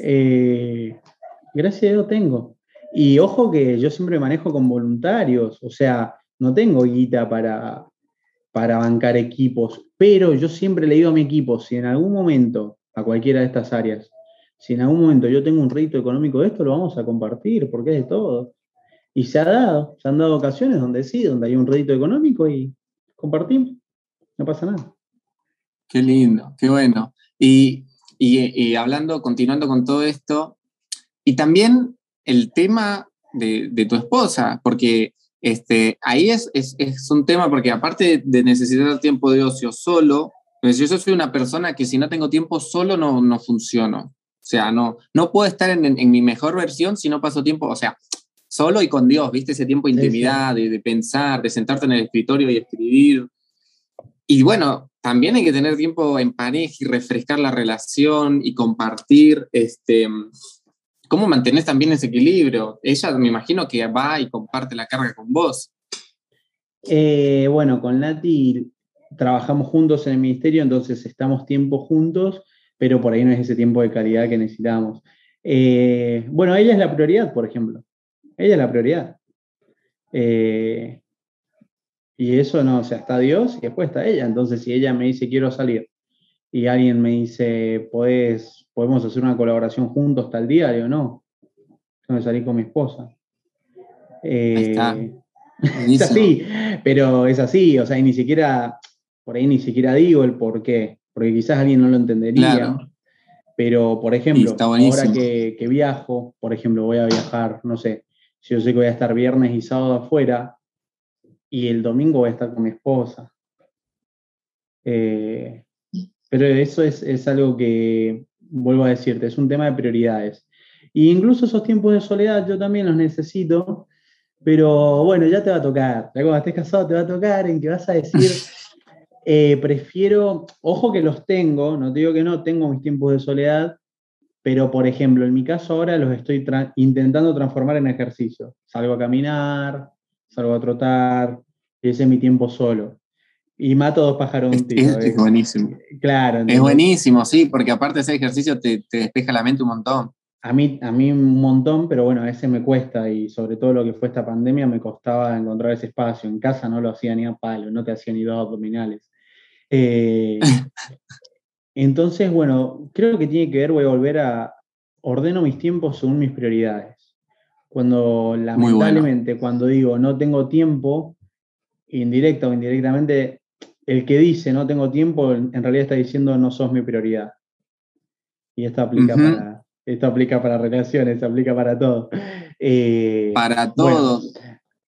Eh, gracias a Dios tengo. Y ojo que yo siempre manejo con voluntarios, o sea, no tengo guita para, para bancar equipos, pero yo siempre le digo a mi equipo, si en algún momento, a cualquiera de estas áreas, si en algún momento yo tengo un rédito económico de esto, lo vamos a compartir, porque es de todo. Y se ha dado, se han dado ocasiones donde sí, donde hay un rédito económico y compartimos, no pasa nada. Qué lindo, qué bueno. Y, hablando, continuando con todo esto, y también el tema de, tu esposa, porque este, ahí es, es, un tema, porque aparte de necesitar tiempo de ocio solo, pues yo soy una persona que si no tengo tiempo solo no, no funciono. O sea, no, no puedo estar en, mi mejor versión si no paso tiempo, o sea, solo y con Dios, ¿viste? Ese tiempo de intimidad, de, pensar, de sentarte en el escritorio y escribir. Y bueno, también hay que tener tiempo en pareja y refrescar la relación y compartir, este, ¿Cómo mantenés también ese equilibrio? Ella me imagino que va y comparte la carga con vos. Eh, bueno, con Nati trabajamos juntos en el ministerio, entonces estamos tiempo juntos, pero por ahí no es ese tiempo de calidad que necesitamos. Eh, bueno, ella es la prioridad, por ejemplo. Ella es la prioridad. Eh, y eso no, o sea, está Dios y después está ella. Entonces, si ella me dice quiero salir y alguien me dice, podemos hacer una colaboración juntos tal día, digo, no, yo me salí con mi esposa. Eh, es así, [LAUGHS] pero es así, o sea, y ni siquiera, por ahí ni siquiera digo el por qué, porque quizás alguien no lo entendería. Pero, por ejemplo, ahora que, que, viajo, por ejemplo, voy a viajar, no sé, si yo sé que voy a estar viernes y sábado afuera, y el domingo voy a estar con mi esposa. Eh, pero eso es, algo que, vuelvo a decirte, es un tema de prioridades. Y incluso esos tiempos de soledad yo también los necesito, pero bueno, ya te va a tocar. Ya cuando estés casado te va a tocar en que vas a decir, eh, prefiero, ojo que los tengo, no te digo que no, tengo mis tiempos de soledad, pero por ejemplo, en mi caso ahora los estoy intentando transformar en ejercicio. Salgo a caminar, salgo a trotar, ese es mi tiempo solo y mato dos pájaros un tiro. Es, buenísimo. Claro. Es buenísimo, sí, porque aparte ese ejercicio te, despeja la mente un montón. A mí, a mí un montón, pero bueno, a veces me cuesta y sobre todo lo que fue esta pandemia me costaba encontrar ese espacio. En casa no lo hacía ni a palo, no te hacía ni dos abdominales. Eh, [LAUGHS] entonces, bueno, creo que tiene que ver, voy a volver a, ordeno mis tiempos según mis prioridades. Cuando lamentablemente, cuando digo no tengo tiempo, indirecta o indirectamente, el que dice no tengo tiempo, en realidad está diciendo no sos mi prioridad. Y esto aplica, para, esto aplica para relaciones, aplica para todo. Eh, para todo.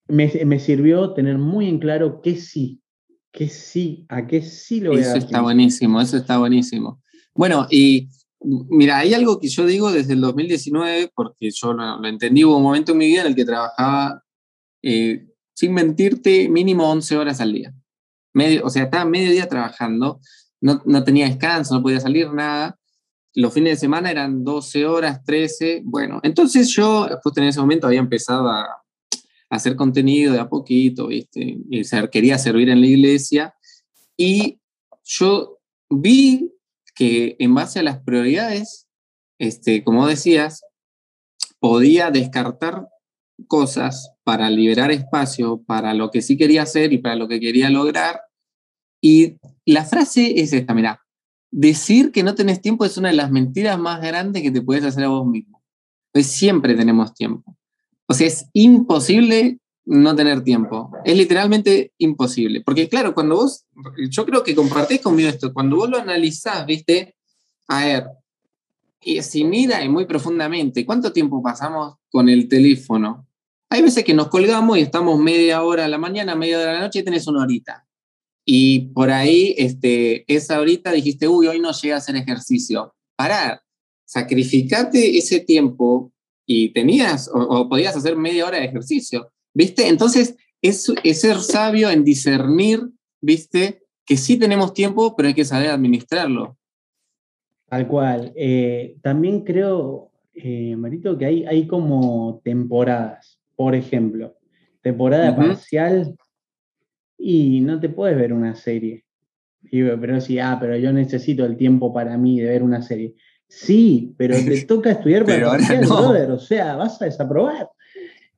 me, sirvió tener muy en claro que sí, que sí, a qué sí lo voy eso está buenísimo, eso está buenísimo. Bueno, y mira, hay algo que yo digo desde el 2019, porque yo lo, entendí, hubo un momento en mi vida en el que trabajaba, eh, sin mentirte, mínimo 11 horas al día medio, o sea, estaba medio día trabajando, no, no tenía descanso, no podía salir nada. Los fines de semana eran 12 horas, 13. Bueno, entonces yo, justo en ese momento, había empezado a, hacer contenido de a poquito, ¿viste? Y ser, quería servir en la iglesia. Y yo vi que en base a las prioridades, este, como decías, podía descartar cosas para liberar espacio para lo que sí quería hacer y para lo que quería lograr. Y la frase es esta, mira, decir que no tenés tiempo es una de las mentiras más grandes que te puedes hacer a vos mismo. Pues siempre tenemos tiempo. O sea, es imposible no tener tiempo. Es literalmente imposible. Porque claro, cuando vos, yo creo que compartís conmigo esto, cuando vos lo analizás, viste, a ver, y si mira y muy profundamente, ¿cuánto tiempo pasamos con el teléfono? Hay veces que nos colgamos y estamos media hora a la mañana, media hora a la noche y tenés una horita. Y por ahí, este, esa horita dijiste, uy, hoy no llega a hacer ejercicio. Parar, sacrificate ese tiempo y tenías o, podías hacer media hora de ejercicio. ¿Viste? Entonces, es, es ser sabio en discernir, ¿viste? Que sí tenemos tiempo, pero hay que saber administrarlo. Tal cual. Eh, también creo, eh, Marito, que hay, hay como temporadas. Por ejemplo, temporada parcial y no te puedes ver una serie. pero sí, ah, pero yo necesito el tiempo para mí de ver una serie. Sí, pero te [LAUGHS] toca estudiar para parcial, brother, o sea, vas a desaprobar.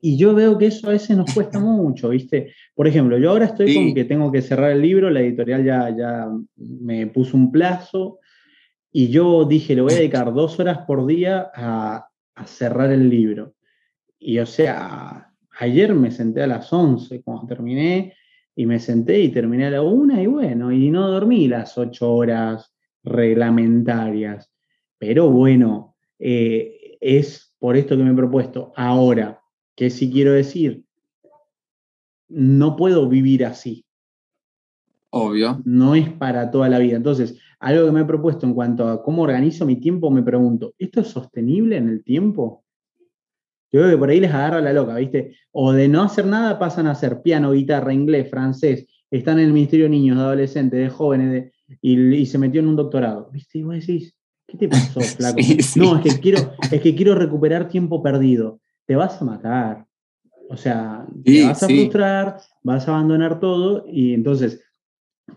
Y yo veo que eso a veces nos cuesta [LAUGHS] mucho, ¿viste? Por ejemplo, yo ahora estoy con que tengo que cerrar el libro, la editorial ya, ya me puso un plazo, y yo dije, le voy a dedicar [LAUGHS] dos horas por día a, a cerrar el libro. Y o sea, ayer me senté a las 11 cuando terminé y me senté y terminé a la una y bueno, y no dormí las ocho horas reglamentarias. Pero bueno, eh, es por esto que me he propuesto. Ahora, ¿qué sí quiero decir? No puedo vivir así. Obvio. No es para toda la vida. Entonces, algo que me he propuesto en cuanto a cómo organizo mi tiempo, me pregunto, ¿esto es sostenible en el tiempo? Yo creo que por ahí les agarra la loca, ¿viste? O de no hacer nada pasan a hacer piano, guitarra, inglés, francés, están en el Ministerio de Niños, de Adolescentes, de Jóvenes, y, se metió en un doctorado, ¿viste? Y vos decís, ¿Qué te pasó, [LAUGHS] flaco? No, es que, quiero, es que quiero recuperar tiempo perdido. Te vas a matar. O sea, te vas a frustrar, vas a abandonar todo y entonces,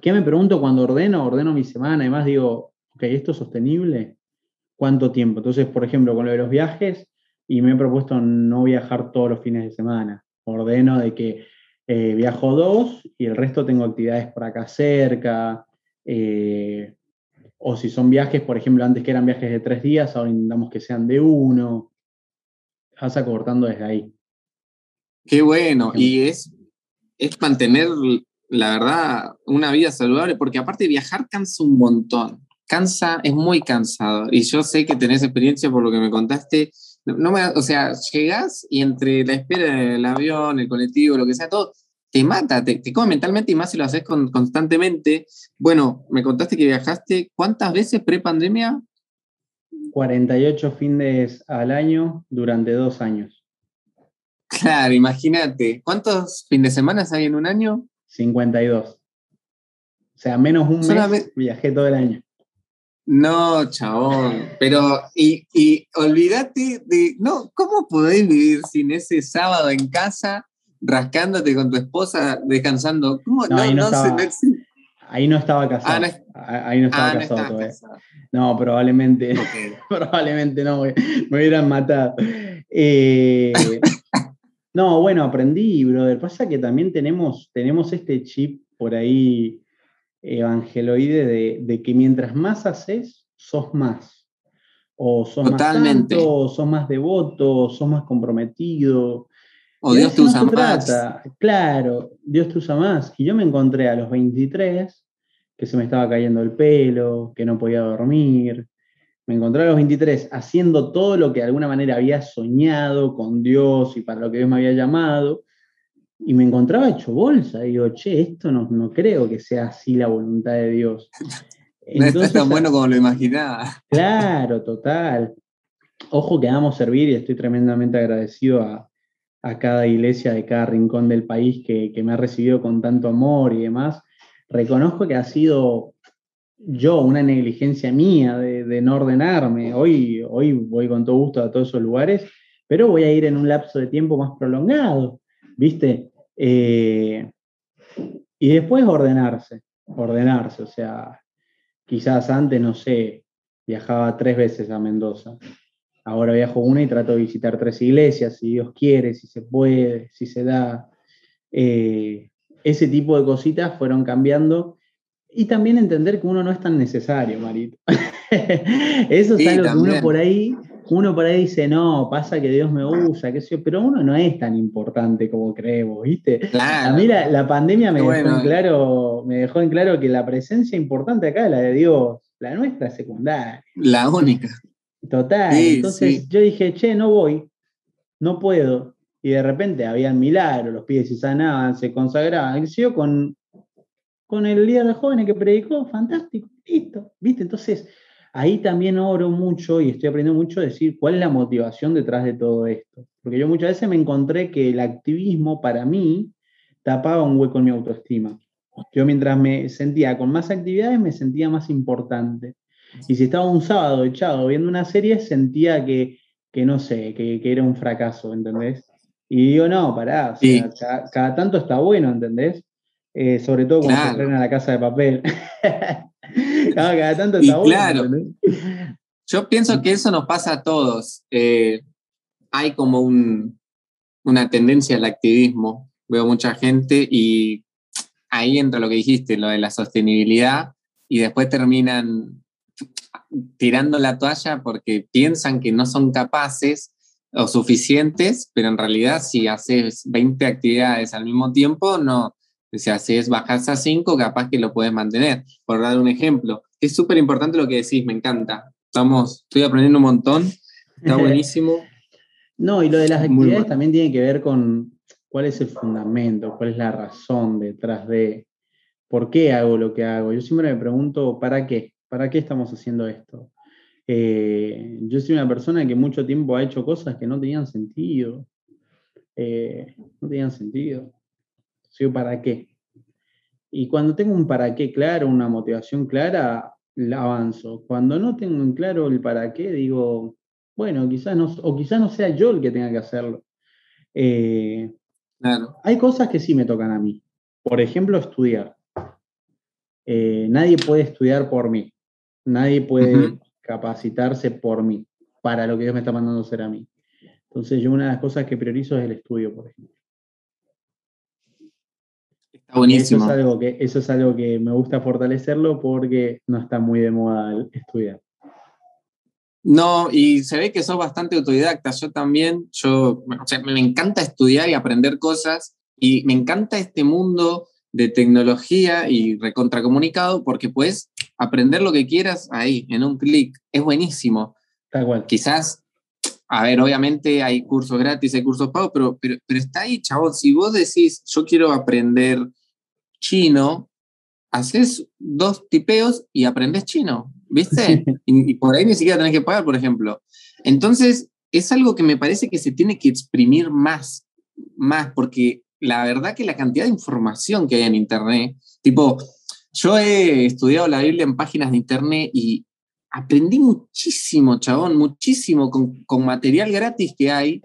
¿qué me pregunto cuando ordeno? Ordeno mi semana y más digo, ok, ¿esto es sostenible? ¿Cuánto tiempo? Entonces, por ejemplo, con lo de los viajes, y me he propuesto no viajar todos los fines de semana. Ordeno de que eh, viajo dos y el resto tengo actividades por acá cerca. Eh, o si son viajes, por ejemplo, antes que eran viajes de tres días, ahora intentamos que sean de uno. Vas acortando desde ahí. Qué bueno, y es, es mantener, la verdad, una vida saludable, porque aparte viajar cansa un montón, cansa, es muy cansado, y yo sé que tenés experiencia por lo que me contaste, no, me, o sea, llegas y entre la espera del avión, el colectivo, lo que sea, todo, te mata, te, te come mentalmente y más si lo haces constantemente. Bueno, me contaste que viajaste, ¿cuántas veces pre-pandemia? 48 fines al año durante dos años. Claro, imagínate. ¿Cuántos fines de semana hay en un año? 52. O sea, menos un mes viajé todo el año. No, chabón. Pero, y, y olvídate de. No, ¿cómo podés vivir sin ese sábado en casa, rascándote con tu esposa, descansando? ¿Cómo? No, ahí, no, estaba, ahí no estaba casado. Ah, ahí no estaba ah, casado todavía. No, probablemente. [LAUGHS] probablemente no, me, me hubieran matado. Eh, no, bueno, aprendí, brother. Pasa que también tenemos, tenemos este chip por ahí evangeloide de, que mientras más haces, sos más. O sos más santo, o sos más devoto, o sos más comprometido. O Dios te usa más. Claro, Dios te usa más. Y yo me encontré a los 23 que se me estaba cayendo el pelo, que no podía dormir, me encontré a los 23 haciendo todo lo que de alguna manera había soñado con Dios y para lo que Dios me había llamado, y me encontraba hecho bolsa. Y digo, che, esto no, no creo que sea así la voluntad de Dios. [LAUGHS] no está tan bueno como lo imaginaba. Claro, total. Ojo que vamos a servir y estoy tremendamente agradecido a, cada iglesia de cada rincón del país que, que me ha recibido con tanto amor y demás. Reconozco que ha sido yo, una negligencia mía de, no ordenarme. Hoy, hoy voy con todo gusto a todos esos lugares, pero voy a ir en un lapso de tiempo más prolongado, ¿viste? Eh, y después ordenarse, ordenarse, o sea, quizás antes, no sé, viajaba tres veces a Mendoza. Ahora viajo una y trato de visitar tres iglesias, si Dios quiere, si se puede, si se da. Eh, ese tipo de cositas fueron cambiando y también entender que uno no es tan necesario, Marito. [LAUGHS] Eso es algo que uno por ahí, uno por ahí dice, no, pasa que Dios me usa, qué sé yo, pero uno no es tan importante como creemos, ¿viste? A mí la, pandemia me dejó, en claro, me dejó en claro que la presencia importante acá es la de Dios, la nuestra es secundaria. La única. Total. Entonces yo dije, che, no voy, no puedo. Y de repente habían milagros, los pies se sanaban, se consagraban, sé yo, con con el líder de jóvenes que predicó, fantástico, listo, ¿viste? Entonces, ahí también oro mucho y estoy aprendiendo mucho a decir cuál es la motivación detrás de todo esto. Porque yo muchas veces me encontré que el activismo para mí tapaba un hueco en mi autoestima. Yo mientras me sentía con más actividades me sentía más importante. Y si estaba un sábado echado viendo una serie, sentía que, no sé, que, era un fracaso, ¿entendés? Y digo, no, pará, cada, tanto está bueno, ¿entendés? Eh, sobre todo cuando se estrena la casa de papel. [LAUGHS] cada tanto está claro, Yo pienso que eso nos pasa a todos. Eh, hay como una tendencia al activismo. Veo mucha gente y ahí entra lo que dijiste, lo de la sostenibilidad, y después terminan tirando la toalla porque piensan que no son capaces o suficientes, pero en realidad si haces 20 actividades al mismo tiempo, no, si es bajarse a 5, capaz que lo puedes mantener. Por dar un ejemplo. Es súper importante lo que decís, me encanta. Estamos, estoy aprendiendo un montón. Está [LAUGHS] buenísimo. no, y lo de las actividades también tiene que ver con cuál es el fundamento, cuál es la razón detrás de por qué hago lo que hago. Yo siempre me pregunto, ¿para qué? ¿Para qué estamos haciendo esto? Eh, yo soy una persona que mucho tiempo ha hecho cosas que no tenían sentido. Eh, no tenían sentido. ¿para qué? Y cuando tengo un para qué claro, una motivación clara, avanzo. Cuando no tengo en claro el para qué, digo, bueno, quizás no, o quizás no sea yo el que tenga que hacerlo. Eh, claro. Hay cosas que sí me tocan a mí. Por ejemplo, estudiar. Nadie puede estudiar por mí. Nadie puede capacitarse por mí, para lo que Dios me está mandando hacer a mí. Entonces, yo una de las cosas que priorizo es el estudio, por ejemplo. Está buenísimo. Eso es, algo que, eso es algo que me gusta fortalecerlo porque no está muy de moda estudiar. No, y se ve que sos bastante autodidacta. Yo también, yo, o sea, me encanta estudiar y aprender cosas y me encanta este mundo de tecnología y recontracomunicado porque puedes aprender lo que quieras ahí, en un clic. Es buenísimo. Tal cual. Quizás, a ver, obviamente hay cursos gratis, hay cursos pagos, pero, pero, pero está ahí, chavos. Si vos decís, yo quiero aprender chino, haces dos tipeos y aprendes chino, ¿viste? Y, y, por ahí ni siquiera tenés que pagar, por ejemplo. Entonces, es algo que me parece que se tiene que exprimir más, más, porque la verdad que la cantidad de información que hay en Internet, tipo, yo he estudiado la Biblia en páginas de Internet y aprendí muchísimo, chabón, muchísimo con, con material gratis que hay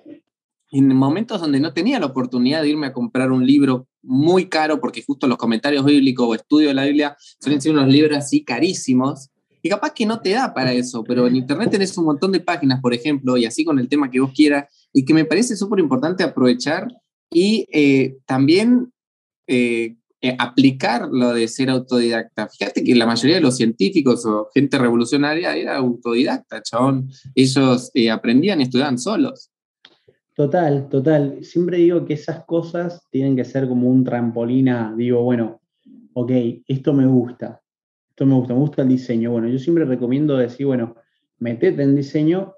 en momentos donde no tenía la oportunidad de irme a comprar un libro muy caro, porque justo los comentarios bíblicos o estudio de la Biblia suelen ser unos libros así carísimos, y capaz que no te da para eso, pero en Internet tenés un montón de páginas, por ejemplo, y así con el tema que vos quieras, y que me parece súper importante aprovechar y eh, también eh, eh, aplicar lo de ser autodidacta. Fíjate que la mayoría de los científicos o gente revolucionaria era autodidacta, chabón. Ellos aprendían y estudiaban solos. Total, total. Siempre digo que esas cosas tienen que ser como un trampolín digo, bueno, ok, esto me gusta, esto me gusta, me gusta el diseño. Bueno, yo siempre recomiendo decir, bueno, metete en diseño,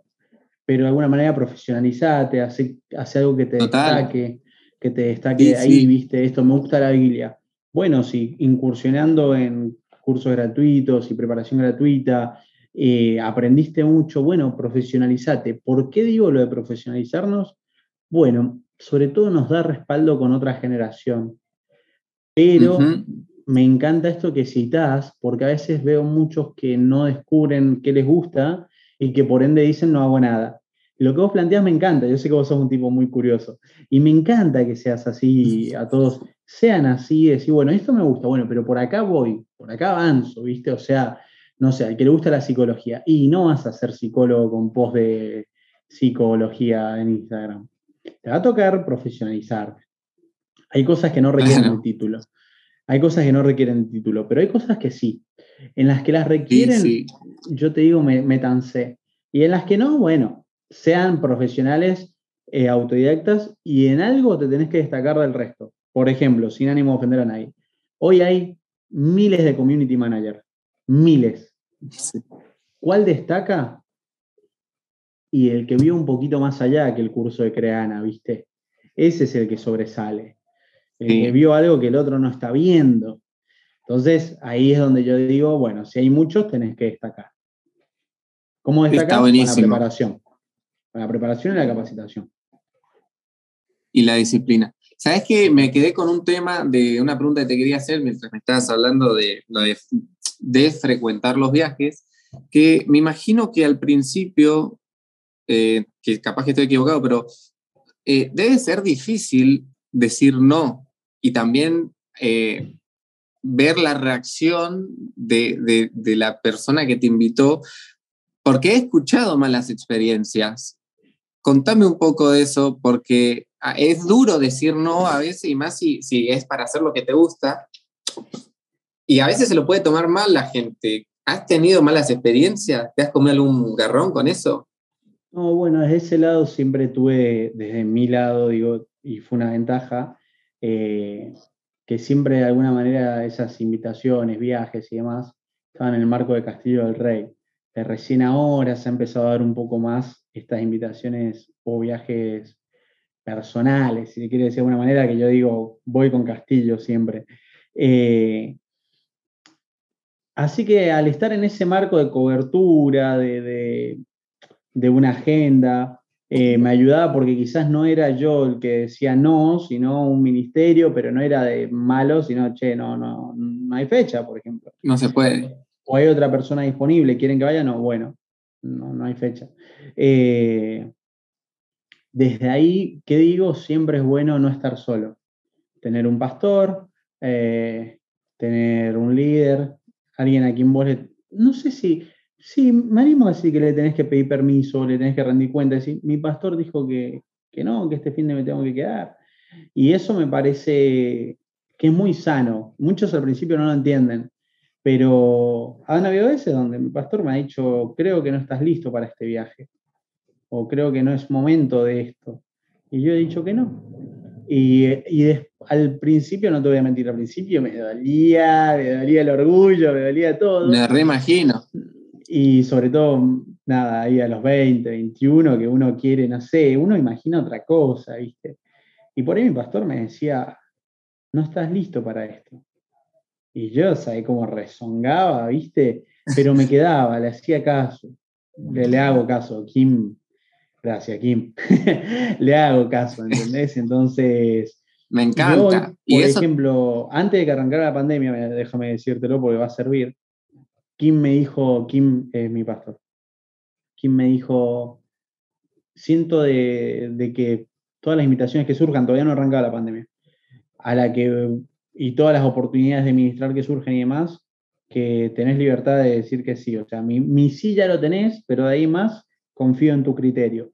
pero de alguna manera profesionalizate, hace, hace algo que te destaque, que te destaque ahí, viste, esto me gusta la Biblia. Bueno, sí, incursionando en cursos gratuitos y preparación gratuita, eh, aprendiste mucho, bueno, profesionalizate. ¿Por qué digo lo de profesionalizarnos? Bueno, sobre todo nos da respaldo con otra generación. Pero me encanta esto que citas, porque a veces veo muchos que no descubren qué les gusta y que por ende dicen no hago nada. Lo que vos planteas me encanta, yo sé que vos sos un tipo muy curioso y me encanta que seas así a todos, sean así, decir, bueno, esto me gusta, bueno, pero por acá voy, por acá avanzo, ¿viste? O sea, no sé, al que le gusta la psicología y no vas a ser psicólogo con post de psicología en Instagram. Te va a tocar profesionalizarte. Hay cosas que no requieren el título. Hay cosas que no requieren el título, pero hay cosas que sí. En las que las requieren, yo te digo, me, me Y en las que no, bueno, sean profesionales eh, autodidactas y en algo te tenés que destacar del resto. Por ejemplo, sin ánimo de ofender a nadie. Hoy hay miles de community managers, miles. ¿Cuál destaca? Y el que vio un poquito más allá que el curso de Creana, ¿viste? Ese es el que sobresale. El que vio algo que el otro no está viendo. Entonces, ahí es donde yo digo, bueno, si hay muchos, tenés que destacar. ¿Cómo destacar? Con la preparación la preparación y la capacitación. Y la disciplina. ¿Sabes que me quedé con un tema de una pregunta que te quería hacer mientras me estabas hablando de, de, frecuentar los viajes? Que me imagino que al principio, eh, que capaz que estoy equivocado, pero eh, debe ser difícil decir no y también eh, ver la reacción de, de, la persona que te invitó, porque he escuchado malas experiencias contame un poco de eso, porque es duro decir no a veces, y más si, si es para hacer lo que te gusta. Y a veces se lo puede tomar mal la gente. ¿Has tenido malas experiencias? ¿Te has comido algún garrón con eso? No, bueno, desde ese lado siempre tuve, desde mi lado, digo, y fue una ventaja, eh, que siempre de alguna manera esas invitaciones, viajes y demás, estaban en el marco de Castillo del Rey. De recién ahora se ha empezado a dar un poco más estas invitaciones o viajes personales, si se quiere decir de alguna manera, que yo digo, voy con Castillo siempre. Eh, así que al estar en ese marco de cobertura, de, una agenda, eh, me ayudaba porque quizás no era yo el que decía no, sino un ministerio, pero no era de malo, sino, che, no, no, no hay fecha, por ejemplo. No se puede o hay otra persona disponible, quieren que vaya, no, bueno, no, no hay fecha. Eh, desde ahí, ¿qué digo? Siempre es bueno no estar solo. Tener un pastor, eh, tener un líder, alguien a quien vos le... No sé si... Sí, me animo a decir que le tenés que pedir permiso, le tenés que rendir cuenta, decir, mi pastor dijo que, que no, que este fin de me tengo que quedar. Y eso me parece que es muy sano. Muchos al principio no lo entienden, pero han habido veces donde mi pastor me ha dicho, creo que no estás listo para este viaje, o creo que no es momento de esto. Y yo he dicho que no. Y, al principio, no te voy a mentir, al principio me dolía, me dolía el orgullo, me dolía todo. Me reimagino. Y sobre todo, nada, ahí a los 20, 21, que uno quiere, no sé, uno imagina otra cosa, ¿viste? Y por ahí mi pastor me decía, no estás listo para esto. Y yo, ¿sabes cómo rezongaba, viste? Pero me [LAUGHS] quedaba, le hacía caso. Le, hago caso, Kim. Gracias, Kim. [LAUGHS] le hago caso, [LAUGHS] ¿entendés? Entonces. Me encanta. por ¿Y ejemplo, antes de que arrancara la pandemia, déjame decírtelo porque va a servir. Kim me dijo, Kim es mi pastor. Kim me dijo, siento de, de que todas las invitaciones que surjan, todavía no arrancaba la pandemia, a la que, y todas las oportunidades de ministrar que surgen y demás, que tenés libertad de decir que sí. O sea, mi, mi sí ya lo tenés, pero de ahí más confío en tu criterio.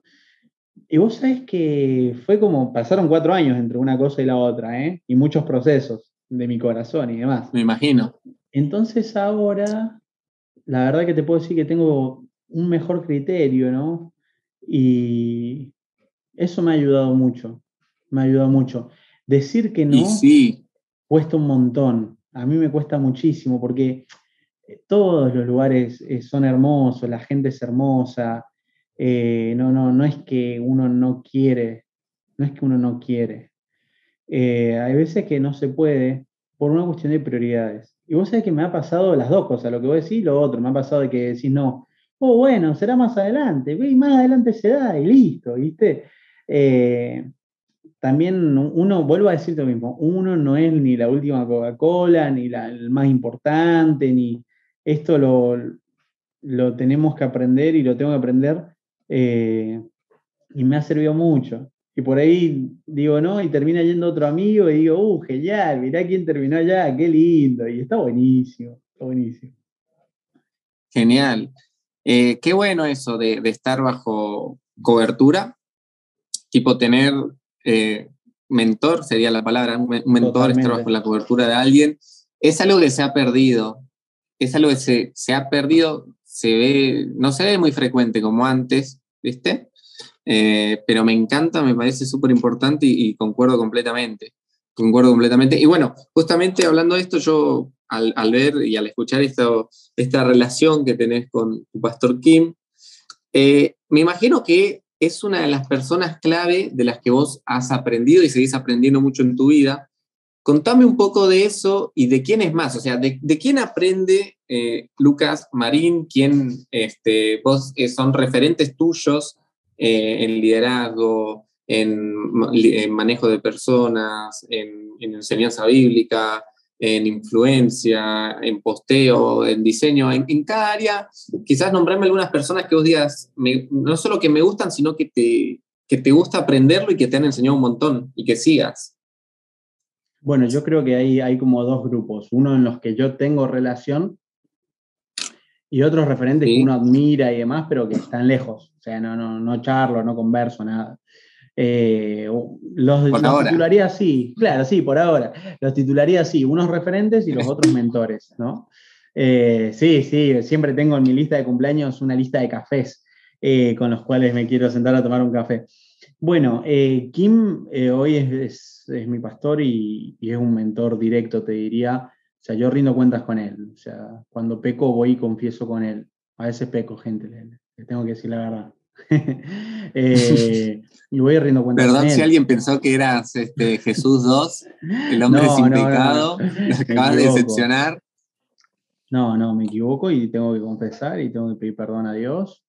Y vos sabés que fue como, pasaron cuatro años entre una cosa y la otra, ¿eh? Y muchos procesos de mi corazón y demás. Me imagino. Entonces ahora, la verdad que te puedo decir que tengo un mejor criterio, ¿no? Y eso me ha ayudado mucho, me ha ayudado mucho. Decir que no sí. cuesta un montón, a mí me cuesta muchísimo porque eh, todos los lugares eh, son hermosos, la gente es hermosa, eh, no, no, no es que uno no quiere, no es que uno no quiere. hay veces que no se puede por una cuestión de prioridades. Y vos sabés que me ha pasado las dos cosas, lo que vos decís y lo otro. Me ha pasado de que decís, no, oh, bueno, será más adelante, y más adelante se da y listo, ¿viste? Eh, también uno, vuelvo a decir lo mismo, uno no es ni la última Coca-Cola, ni la, el más importante, ni esto lo, lo, tenemos que aprender y lo tengo que aprender eh, y me ha servido mucho. Y por ahí digo, no, y termina yendo otro amigo y digo, uh, genial, mirá quién terminó allá, qué lindo, y está buenísimo, está buenísimo. Genial. Eh, qué bueno eso de, de, estar bajo cobertura tipo tener eh, mentor, sería la palabra, un mentor, estar bajo la cobertura de alguien, es algo que se ha perdido, es algo que se, se ha perdido, se ve, no se ve muy frecuente como antes, ¿viste? Eh, pero me encanta, me parece súper importante y, concuerdo completamente, concuerdo completamente. Y bueno, justamente hablando de esto, yo al, al ver y al escuchar esta relación que tenés con tu pastor Kim, eh, me imagino que es una de las personas clave de las que vos has aprendido y seguís aprendiendo mucho en tu vida. Contame un poco de eso y de quién es más, o sea, de, quién aprende eh, Lucas Marín, quién este, vos eh, son referentes tuyos eh, en liderazgo, en, manejo de personas, en enseñanza bíblica, en influencia, en posteo, en diseño, en, cada área, quizás nombrarme algunas personas que vos digas, no solo que me gustan, sino que te, que te gusta aprenderlo y que te han enseñado un montón y que sigas. Bueno, yo creo que hay, hay como dos grupos, uno en los que yo tengo relación y otros referentes que uno admira y demás, pero que están lejos, o sea, no, no, no charlo, no converso, nada. Eh, los, titularía así, claro, sí, por ahora. Los titularía así, unos referentes y los [LAUGHS] otros mentores, ¿no? Eh, sí, sí, siempre tengo en mi lista de cumpleaños una lista de cafés eh, con los cuales me quiero sentar a tomar un café. Bueno, Kim hoy es, mi pastor y, es un mentor directo, te diría. O sea, yo rindo cuentas con él. O sea, cuando peco voy y confieso con él. A veces peco, gente, le tengo que decir la verdad. [LAUGHS] eh, y voy riendo cuenta. Perdón si alguien pensó que eras este, Jesús II, el hombre sin pecado, [LAUGHS] lo acabas de decepcionar. No, no, me equivoco y tengo que confesar y tengo que pedir perdón a Dios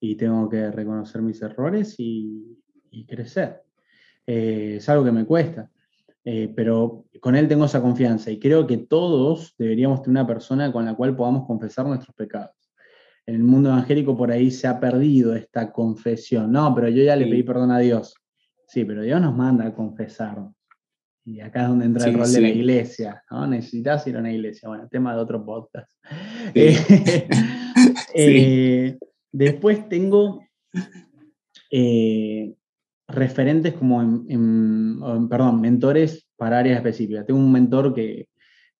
y tengo que reconocer mis errores y, crecer. Eh, es algo que me cuesta. eh, pero con él tengo esa confianza y creo que todos deberíamos tener una persona con la cual podamos confesar nuestros pecados. En el mundo evangélico por ahí se ha perdido esta confesión. No, pero yo ya le pedí perdón a Dios. Sí, pero Dios nos manda a confesar. Y acá es donde entra el rol de la iglesia. ¿no? Necesitas ir a una iglesia. Bueno, tema de otro podcast. Eh, [LAUGHS] eh, después tengo referentes como en, perdón, mentores para áreas específicas. Tengo un mentor que,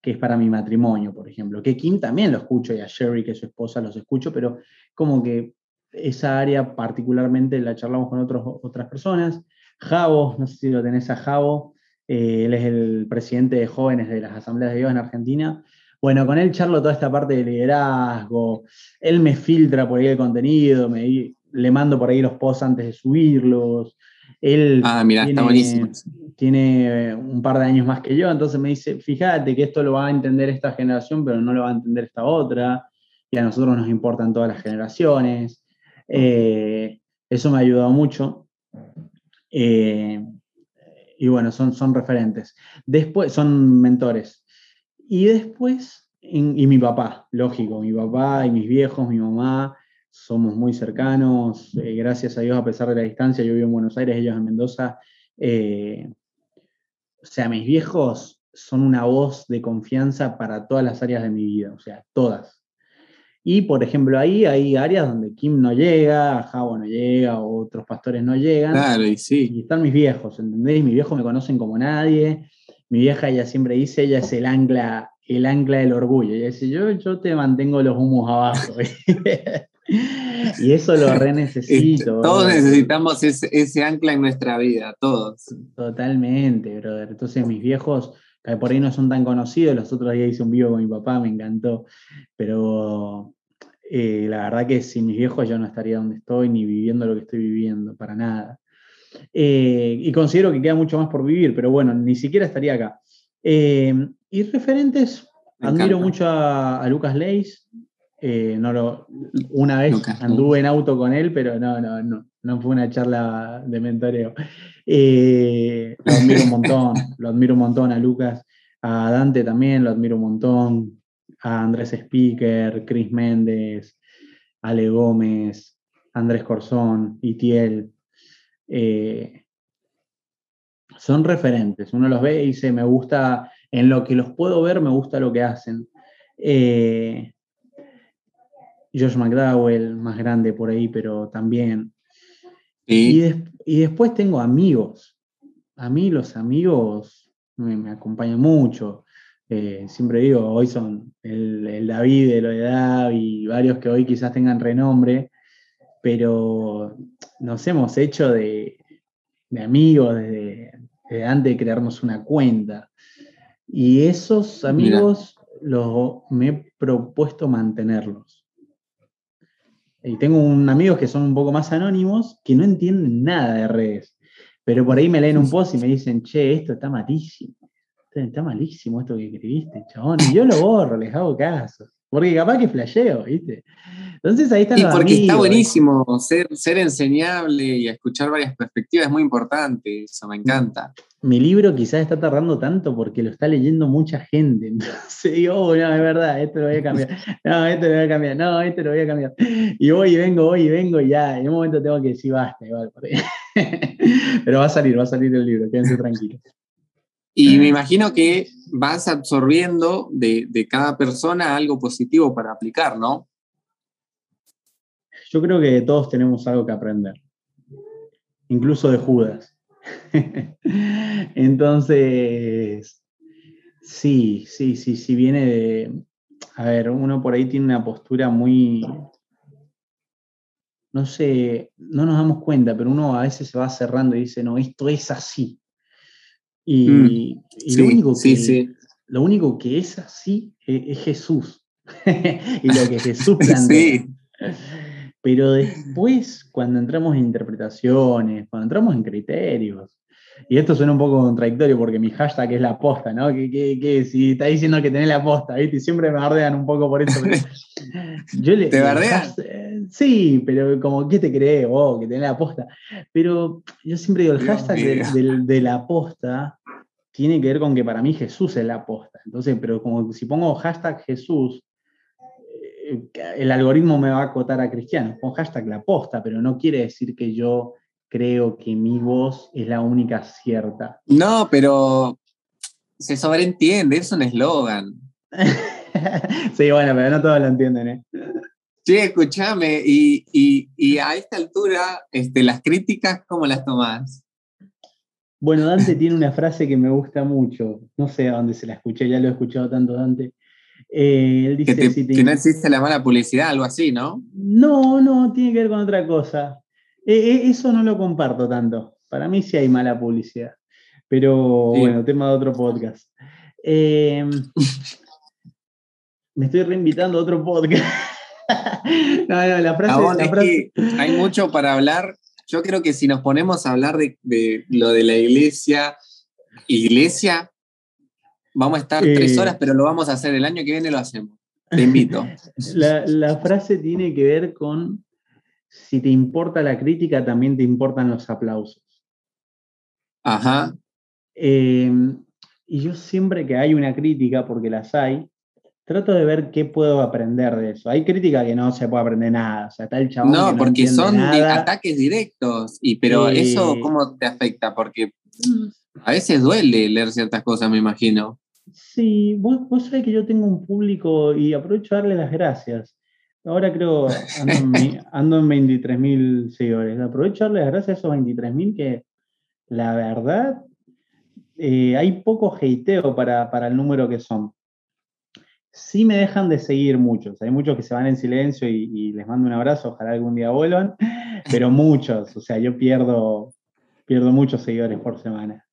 es para mi matrimonio, por ejemplo, que Kim también lo escucho y a Sherry, que es su esposa, los escucho, pero como que esa área particularmente la charlamos con otros, otras personas. Javo, no sé si lo tenés a Javo, eh, él es el presidente de jóvenes de las asambleas de Dios en Argentina. Bueno, con él charlo toda esta parte de liderazgo, él me filtra por ahí el contenido, me, le mando por ahí los posts antes de subirlos, él ah, tiene, tiene, un par de años más que yo, entonces me dice, fíjate que esto lo va a entender esta generación, pero no lo va a entender esta otra, y a nosotros nos importan todas las generaciones. Eh, eso me ha ayudado mucho. Eh, y bueno, son, son referentes. Después, son mentores. Y después, y mi papá, lógico, mi papá y mis viejos, mi mamá, somos muy cercanos, eh, gracias a Dios, a pesar de la distancia, yo vivo en Buenos Aires, ellos en Mendoza. Eh, o sea, mis viejos son una voz de confianza para todas las áreas de mi vida, o sea, todas. Y, por ejemplo, ahí hay áreas donde Kim no llega, Javo no llega, otros pastores no llegan. Claro, y sí. Y están mis viejos, ¿entendéis? Mis viejos me conocen como nadie. Mi vieja, ella siempre dice, ella es el ancla, el ancla del orgullo. Ella dice, yo, yo te mantengo los humos abajo. [LAUGHS] [LAUGHS] y eso lo re necesito. todos necesitamos ese, ancla en nuestra vida, todos. Totalmente, brother. Entonces mis viejos, que por ahí no son tan conocidos, los otros días hice un vivo con mi papá, me encantó, pero eh, la verdad que sin mis viejos yo no estaría donde estoy, ni viviendo lo que estoy viviendo, para nada. Eh, y considero que queda mucho más por vivir, pero bueno, ni siquiera estaría acá. Eh, y referentes, admiro mucho a, a Lucas Leis, eh, no lo, una vez anduve en auto con él, pero no, no, no, no fue una charla de mentoreo. Eh, lo admiro un montón, [LAUGHS] lo admiro un montón a Lucas, a Dante también, lo admiro un montón, a Andrés Speaker, Chris Méndez, Ale Gómez, Andrés Corzón, Itiel. Eh, son referentes, uno los ve y dice, me gusta, en lo que los puedo ver, me gusta lo que hacen. Josh McDowell, más grande por ahí, pero también. Y, después tengo amigos. A mí los amigos me, acompañan mucho. Eh, siempre digo, hoy son el, David, el Edad y varios que hoy quizás tengan renombre, pero nos hemos hecho de, amigos desde, antes de crearnos una cuenta. Y esos amigos los, me he propuesto mantenerlos. Y tengo un amigos que son un poco más anónimos que no entienden nada de redes. Pero por ahí me leen un post y me dicen, che, esto está malísimo. Está malísimo esto que escribiste, chabón. Y yo lo borro, les hago caso. Porque capaz que flasheo, ¿viste? Entonces ahí está. Y porque está buenísimo ser, ser enseñable y escuchar varias perspectivas, es muy importante, eso me encanta. Mi libro quizás está tardando tanto porque lo está leyendo mucha gente. [LAUGHS] Entonces digo, oh, no, es verdad, esto lo voy a cambiar. No, esto lo voy a cambiar. No, esto lo voy a cambiar. Y voy y vengo, voy y vengo y ya. En un momento tengo que decir basta, igual. [LAUGHS] Pero va a salir, va a salir el libro, quédense [LAUGHS] tranquilos. Y me imagino que vas absorbiendo de, cada persona algo positivo para aplicar, ¿no? Yo creo que todos tenemos algo que aprender, incluso de Judas. [LAUGHS] Entonces, sí, sí, sí, sí, viene de... A ver, uno por ahí tiene una postura muy... No sé, no nos damos cuenta, pero uno a veces se va cerrando y dice, no, esto es así. Y, mm, lo, único que, lo único que es así es, Jesús. [LAUGHS] y lo que Jesús [LAUGHS] plantea. Pero después, cuando entramos en interpretaciones, cuando entramos en criterios, y esto suena un poco contradictorio porque mi hashtag es la posta, ¿no? Que, si está diciendo que tenés la posta, ¿viste? Y siempre me bardean un poco por eso. [LAUGHS] ¿Te bardean? Sí, pero como, ¿qué te crees vos que tenés la posta? Pero yo siempre digo, el hashtag de, la posta tiene que ver con que para mí Jesús es la aposta. Entonces, pero como si pongo hashtag Jesús, eh, el algoritmo me va a acotar a cristianos. Pongo hashtag la aposta, pero no quiere decir que yo creo que mi voz es la única cierta. No, pero se sobreentiende, es un eslogan. [LAUGHS] sí, bueno, pero no todos lo entienden, ¿eh? Sí, escúchame, y, a esta altura, este, las críticas, ¿cómo las tomás? Bueno, Dante tiene una frase que me gusta mucho, no sé a dónde se la escuché, ya lo he escuchado tanto Dante. Eh, él dice, que, no existe la mala publicidad, algo así, ¿no? No, no, tiene que ver con otra cosa. Eh, eh, eso no lo comparto tanto. Para mí sí hay mala publicidad. Pero bueno, tema de otro podcast. Em, me estoy reinvitando a otro podcast. [LAUGHS] no, no, la frase, hay mucho para hablar yo creo que si nos ponemos a hablar de, lo de la iglesia, iglesia, vamos a estar tres eh, horas, pero lo vamos a hacer el año que viene, lo hacemos. Te invito. [LAUGHS] La, frase tiene que ver con, si te importa la crítica, también te importan los aplausos. Ajá. Eh, y yo siempre que hay una crítica, porque las hay, trato de ver qué puedo aprender de eso. Hay crítica que no se puede aprender nada. O sea, está el chabón. No, no porque son ataques directos. Y, pero eso, ¿cómo te afecta? Porque a veces duele leer ciertas cosas, me imagino. Sí, vos, vos sabés que yo tengo un público y aprovecho a darle las gracias. Ahora creo, ando en, 23.000 [LAUGHS] seguidores. Aprovecho a darle las gracias a esos 23.000 que la verdad eh, hay poco hateo para, para el número que son sí me dejan de seguir muchos. Hay muchos que se van en silencio y, les mando un abrazo, ojalá algún día vuelvan, [LAUGHS] pero muchos, o sea, yo pierdo, pierdo muchos seguidores por semana.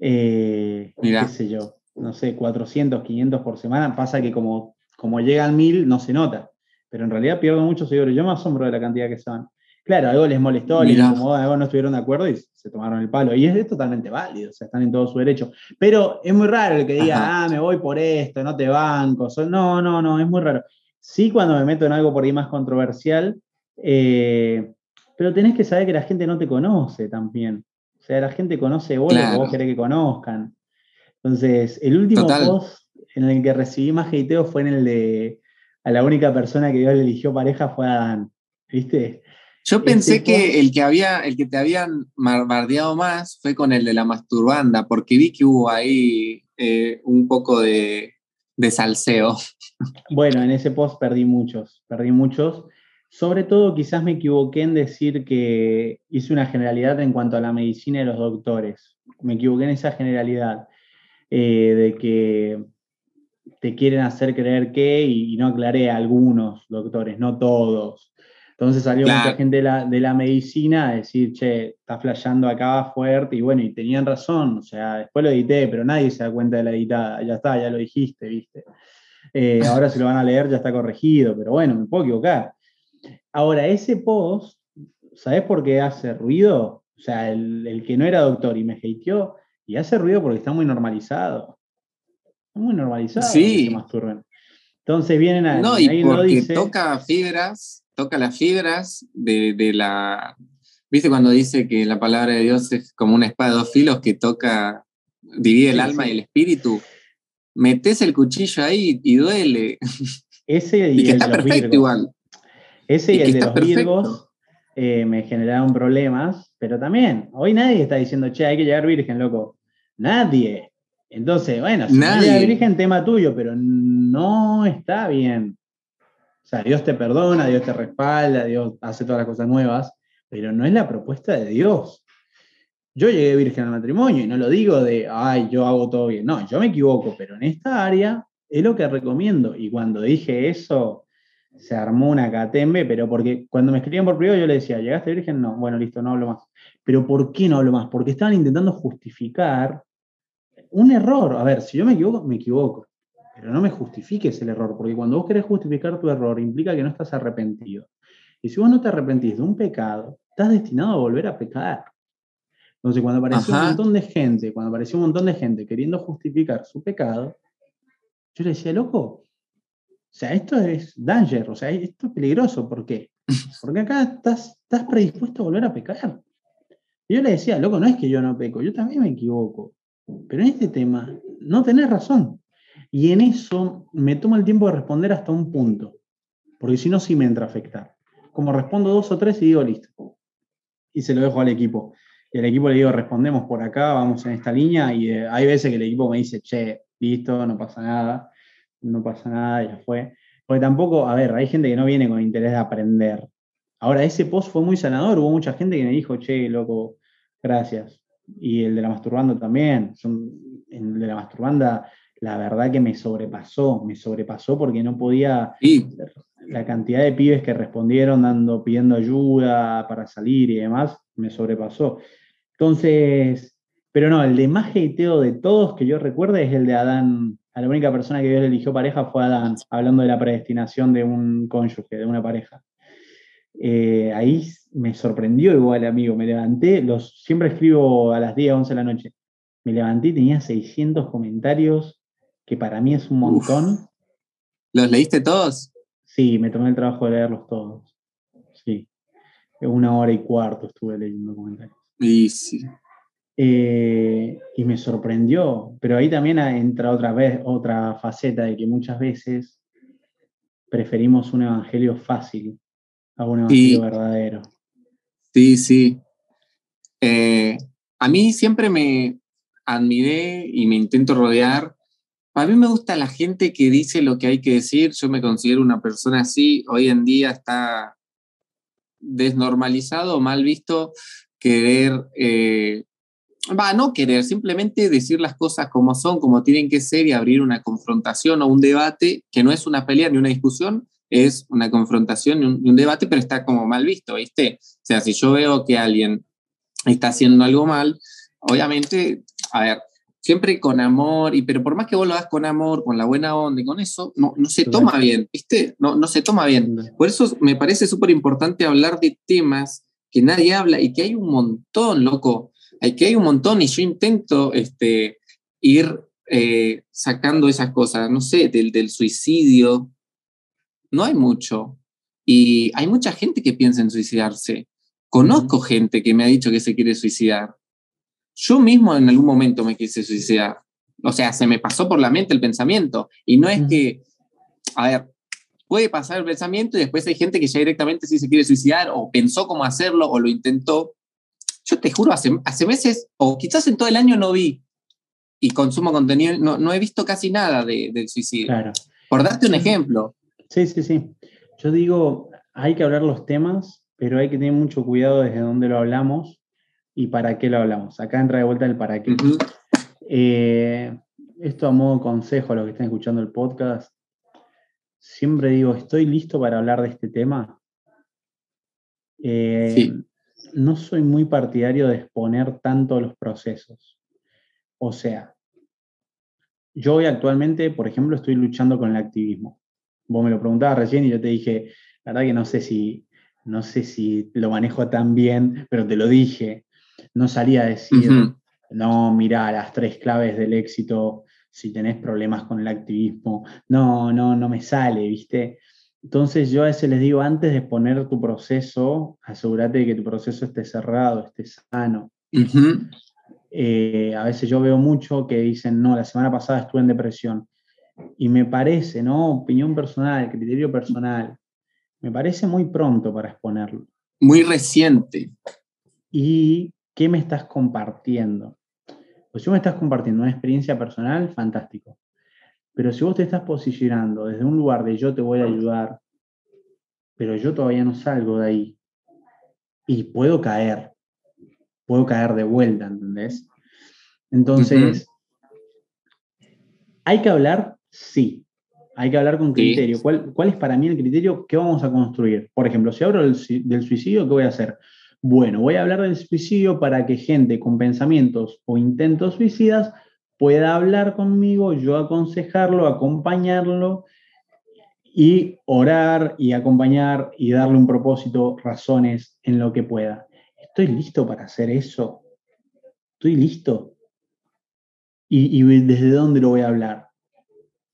Eh, qué sé yo, no sé, 400, 500 por semana. Pasa que como, como llegan mil no se nota, pero en realidad pierdo muchos seguidores. Yo me asombro de la cantidad que son. Claro, algo les molestó, les incomodó, algo no estuvieron de acuerdo y se tomaron el palo. Y es, totalmente válido, o sea, están en todo su derecho. Pero es muy raro el que diga, ah, me voy por esto, no te banco. No, no, no, es muy raro. Sí, cuando me meto en algo por ahí más controversial, eh, pero tenés que saber que la gente no te conoce también. O sea, la gente conoce vos lo que vos querés que conozcan. Entonces, el último post en el que recibí más hateo fue en el de a la única persona que Dios le eligió pareja fue a Dan. ¿Viste? Yo pensé que el que, había, el que te habían bardeado más fue con el de la masturbanda, porque vi que hubo ahí eh, un poco de, de salseo. [LAUGHS] Bueno, en ese post perdí muchos, perdí muchos. Sobre todo quizás me equivoqué en decir que hice una generalidad en cuanto a la medicina y los doctores. Me equivoqué en esa generalidad eh, de que te quieren hacer creer que, y no aclaré a algunos doctores, no todos. Entonces salió mucha gente de la, de la, medicina a decir, che, está flasheando acá fuerte, y bueno, y tenían razón, o sea, después lo edité, pero nadie se da cuenta de la editada, ya está, ya lo dijiste, viste. Eh, ahora se lo van a leer, ya está corregido, pero bueno, me puedo equivocar. Ahora, ese post, ¿sabes por qué hace ruido? O sea, el, que no era doctor y me hateó, y hace ruido porque está muy normalizado. Está muy normalizado. Sí. Entonces vienen a... No, y porque toca fibras toca las fibras de, la... ¿Viste cuando dice que la palabra de Dios es como una espada de dos filos que toca, divide el alma y el espíritu? Metes el cuchillo ahí y duele. Ese [LAUGHS] y, que está perfecto igual. Ese y, el de los virgos eh, me generaron problemas, pero también, hoy nadie está diciendo, che, hay que llegar virgen, loco. Nadie. Entonces, bueno, si nadie. virgen, tema tuyo, pero no está bien. O sea, Dios te perdona, Dios te respalda, Dios hace todas las cosas nuevas, pero no es la propuesta de Dios. Yo llegué virgen al matrimonio y no lo digo de, ay, yo hago todo bien. No, yo me equivoco, pero en esta área es lo que recomiendo. Y cuando dije eso, se armó una catembe, pero porque cuando me escribían por privado yo le decía, ¿llegaste virgen? No, bueno, listo, no hablo más. Pero ¿por qué no hablo más? Porque estaban intentando justificar un error. A ver, si yo me equivoco, me equivoco pero no me justifiques el error, porque cuando vos querés justificar tu error implica que no estás arrepentido. Y si vos no te arrepentís de un pecado, estás destinado a volver a pecar. Entonces, cuando apareció un montón de gente, cuando apareció un montón de gente queriendo justificar su pecado, yo le decía, loco, o sea, esto es danger, o sea, esto es peligroso. ¿Por qué? [LAUGHS] Porque acá estás, estás predispuesto a volver a pecar. Y yo le decía, loco, no es que yo no peco, yo también me equivoco. Pero en este tema no tenés razón. Y en eso me tomo el tiempo de responder hasta un punto, porque si no, sí me entra a afectar. Como respondo dos o tres y digo, listo. Y se lo dejo al equipo. Y al equipo le digo, respondemos por acá, vamos en esta línea. Y eh, hay veces que el equipo me dice, che, listo, no pasa nada, no pasa nada, ya fue. Porque tampoco, a ver, hay gente que no viene con interés de aprender. Ahora, ese post fue muy sanador, hubo mucha gente que me dijo, che, loco, gracias. Y el de la masturbanda también. Son, el de la masturbanda, la verdad que me sobrepasó, me sobrepasó porque no podía. La cantidad de pibes que respondieron dando, pidiendo ayuda para salir y demás, me sobrepasó. Entonces, pero no, el de más hateo de todos que yo recuerde es el de Adán. A la única persona que Dios eligió pareja fue Adán, hablando de la predestinación de un cónyuge, de una pareja. Eh, ahí me sorprendió igual, amigo. Me levanté, los, siempre escribo a las 10, 11 de la noche. Me levanté y tenía 600 comentarios, que para mí es un montón. ¿Los leíste todos? Sí, me tomé el trabajo de leerlos todos. Sí. Una hora y cuarto estuve leyendo comentarios. Y sí. Eh, y me sorprendió, pero ahí también entra otra vez otra faceta de que muchas veces preferimos un evangelio fácil a un evangelio verdadero. Sí, sí. Eh, a mí siempre me admiré y me intento rodear. A mí me gusta la gente que dice lo que hay que decir. Yo me considero una persona así. Hoy en día está desnormalizado mal visto querer, eh, va, no querer, simplemente decir las cosas como son, como tienen que ser y abrir una confrontación o un debate que no es una pelea ni una discusión, es una confrontación y un, debate, pero está como mal visto, ¿viste? O sea, si yo veo que alguien está haciendo algo mal, obviamente, a ver, siempre con amor, y, pero por más que vos lo hagas con amor, con la buena onda y con eso, no, no se toma bien, ¿viste? No, no se toma bien. Por eso me parece súper importante hablar de temas que nadie habla y que hay un montón, loco, hay que hay un montón y yo intento este, ir eh, sacando esas cosas, no sé, del, del suicidio, no hay mucho. Y hay mucha gente que piensa en suicidarse. Conozco gente que me ha dicho que se quiere suicidar. Yo mismo en algún momento me quise suicidar. O sea, se me pasó por la mente el pensamiento. Y no es que, a ver, puede pasar el pensamiento y después hay gente que ya directamente sí se quiere suicidar o pensó cómo hacerlo o lo intentó. Yo te juro, hace, hace meses o quizás en todo el año no vi y consumo contenido, no, no he visto casi nada de, del suicidio. Claro. Por darte un ejemplo. Sí, sí, sí. Yo digo, hay que hablar los temas, pero hay que tener mucho cuidado desde dónde lo hablamos y para qué lo hablamos. Acá entra de vuelta el para qué. Eh, esto a modo consejo a los que están escuchando el podcast. Siempre digo, ¿estoy listo para hablar de este tema? Eh, no soy muy partidario de exponer tanto los procesos. O sea, yo hoy actualmente, por ejemplo, estoy luchando con el activismo vos me lo preguntabas recién y yo te dije, la verdad que no sé si, no sé si lo manejo tan bien, pero te lo dije. No salía a decir, no, mira las tres claves del éxito si tenés problemas con el activismo. No, no, no me sale, ¿viste? Entonces yo a veces les digo, antes de poner tu proceso, asegúrate de que tu proceso esté cerrado, esté sano. Eh, a veces yo veo mucho que dicen, no, la semana pasada estuve en depresión. Y me parece, ¿no? Opinión personal, criterio personal, me parece muy pronto para exponerlo. Muy reciente. ¿Y qué me estás compartiendo? Pues si me estás compartiendo una experiencia personal, fantástico. Pero si vos te estás posicionando desde un lugar de yo te voy a ayudar, pero yo todavía no salgo de ahí y puedo caer, puedo caer de vuelta, ¿entendés? Entonces, hay que hablar Sí, hay que hablar con criterio. ¿Cuál, es para mí el criterio que vamos a construir? Por ejemplo, si hablo del, suicidio, ¿qué voy a hacer? Bueno, voy a hablar del suicidio para que gente con pensamientos o intentos suicidas pueda hablar conmigo, yo aconsejarlo, acompañarlo y orar y acompañar y darle un propósito, razones en lo que pueda. ¿Estoy listo para hacer eso? ¿Estoy listo? ¿Y, y desde dónde lo voy a hablar?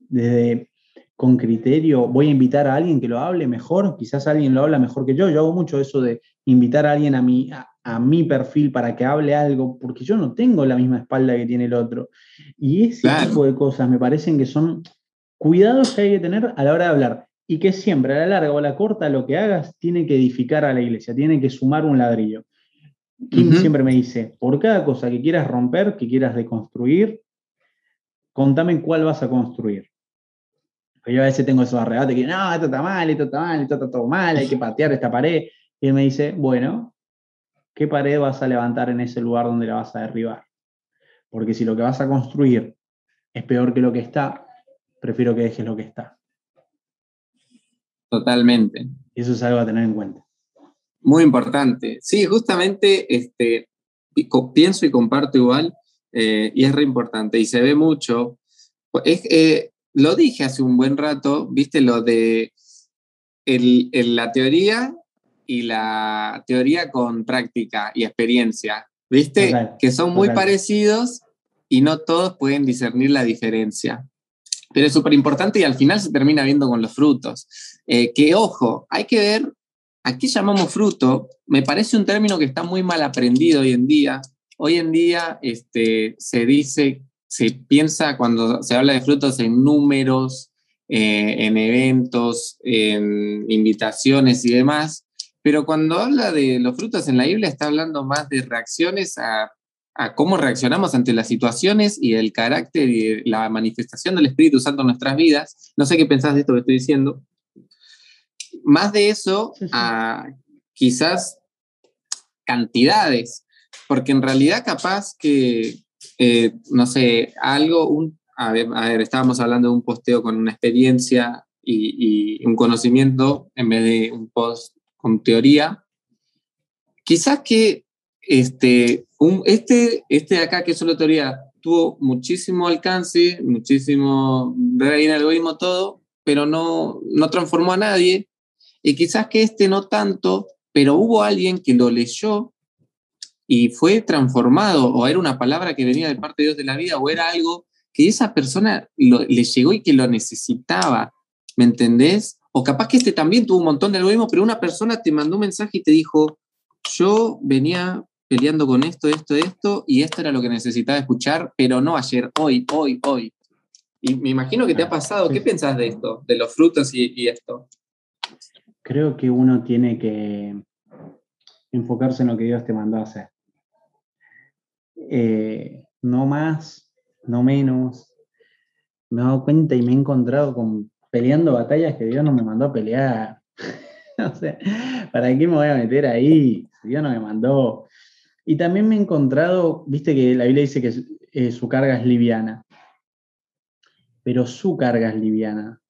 Desde con criterio, voy a invitar a alguien que lo hable mejor, quizás alguien lo habla mejor que yo, yo hago mucho eso de invitar a alguien a mi, a mi perfil para que hable algo, porque yo no tengo la misma espalda que tiene el otro. Y ese tipo de cosas me parecen que son cuidados que hay que tener a la hora de hablar. Y que siempre, a la larga o a la corta, lo que hagas tiene que edificar a la iglesia, tiene que sumar un ladrillo. Kim siempre me dice, por cada cosa que quieras romper, que quieras deconstruir, contame cuál vas a construir. Yo a veces tengo esos arrebates que, no, esto está mal, esto está mal, esto está todo mal, hay que patear esta pared. Y él me dice, bueno, ¿qué pared vas a levantar en ese lugar donde la vas a derribar? Porque si lo que vas a construir es peor que lo que está, prefiero que dejes lo que está. Totalmente. Eso es algo a tener en cuenta. Muy importante. Sí, justamente este, pienso y comparto igual, eh, y es re importante, y se ve mucho. Es, eh, lo dije hace un buen rato, viste lo de la teoría y la teoría con práctica y experiencia, viste, que son muy parecidos y no todos pueden discernir la diferencia. Pero es súper importante y al final se termina viendo con los frutos. Eh, que ojo, hay que ver, aquí llamamos fruto, me parece un término que está muy mal aprendido hoy en día. Hoy en día este, se dice se piensa cuando se habla de frutos en números, eh, en eventos, en invitaciones y demás, pero cuando habla de los frutos en la Biblia está hablando más de reacciones a, cómo reaccionamos ante las situaciones y el carácter y la manifestación del Espíritu Santo en nuestras vidas. No sé qué pensás de esto que estoy diciendo. Más de eso a quizás cantidades, porque en realidad capaz que eh, no sé, algo, un, a ver, estábamos hablando de un posteo con una experiencia y, un conocimiento en vez de un post con teoría. Quizás que este, un, este, este de acá, que es solo teoría, tuvo muchísimo alcance, muchísimo en algoritmo todo, pero no, no transformó a nadie. Y quizás que este no tanto, pero hubo alguien que lo leyó y fue transformado, o era una palabra que venía de parte de Dios de la vida, o era algo que esa persona le llegó y que lo necesitaba, ¿me entendés? O capaz que este también tuvo un montón de algoritmos, pero una persona te mandó un mensaje y te dijo, yo venía peleando con esto, esto, esto, y esto era lo que necesitaba escuchar, pero no ayer, hoy, hoy, hoy. Y me imagino que te ha pasado, ¿qué pensás de esto, de los frutos y, y esto? Creo que uno tiene que enfocarse en lo que Dios te mandó a hacer. Eh, no más, no menos. Me he dado cuenta y me he encontrado con peleando batallas que Dios no me mandó a pelear. [LAUGHS] no sé, ¿para qué me voy a meter ahí? Dios no me mandó. Y también me he encontrado, viste que la Biblia dice que eh, su carga es liviana, pero su carga es liviana.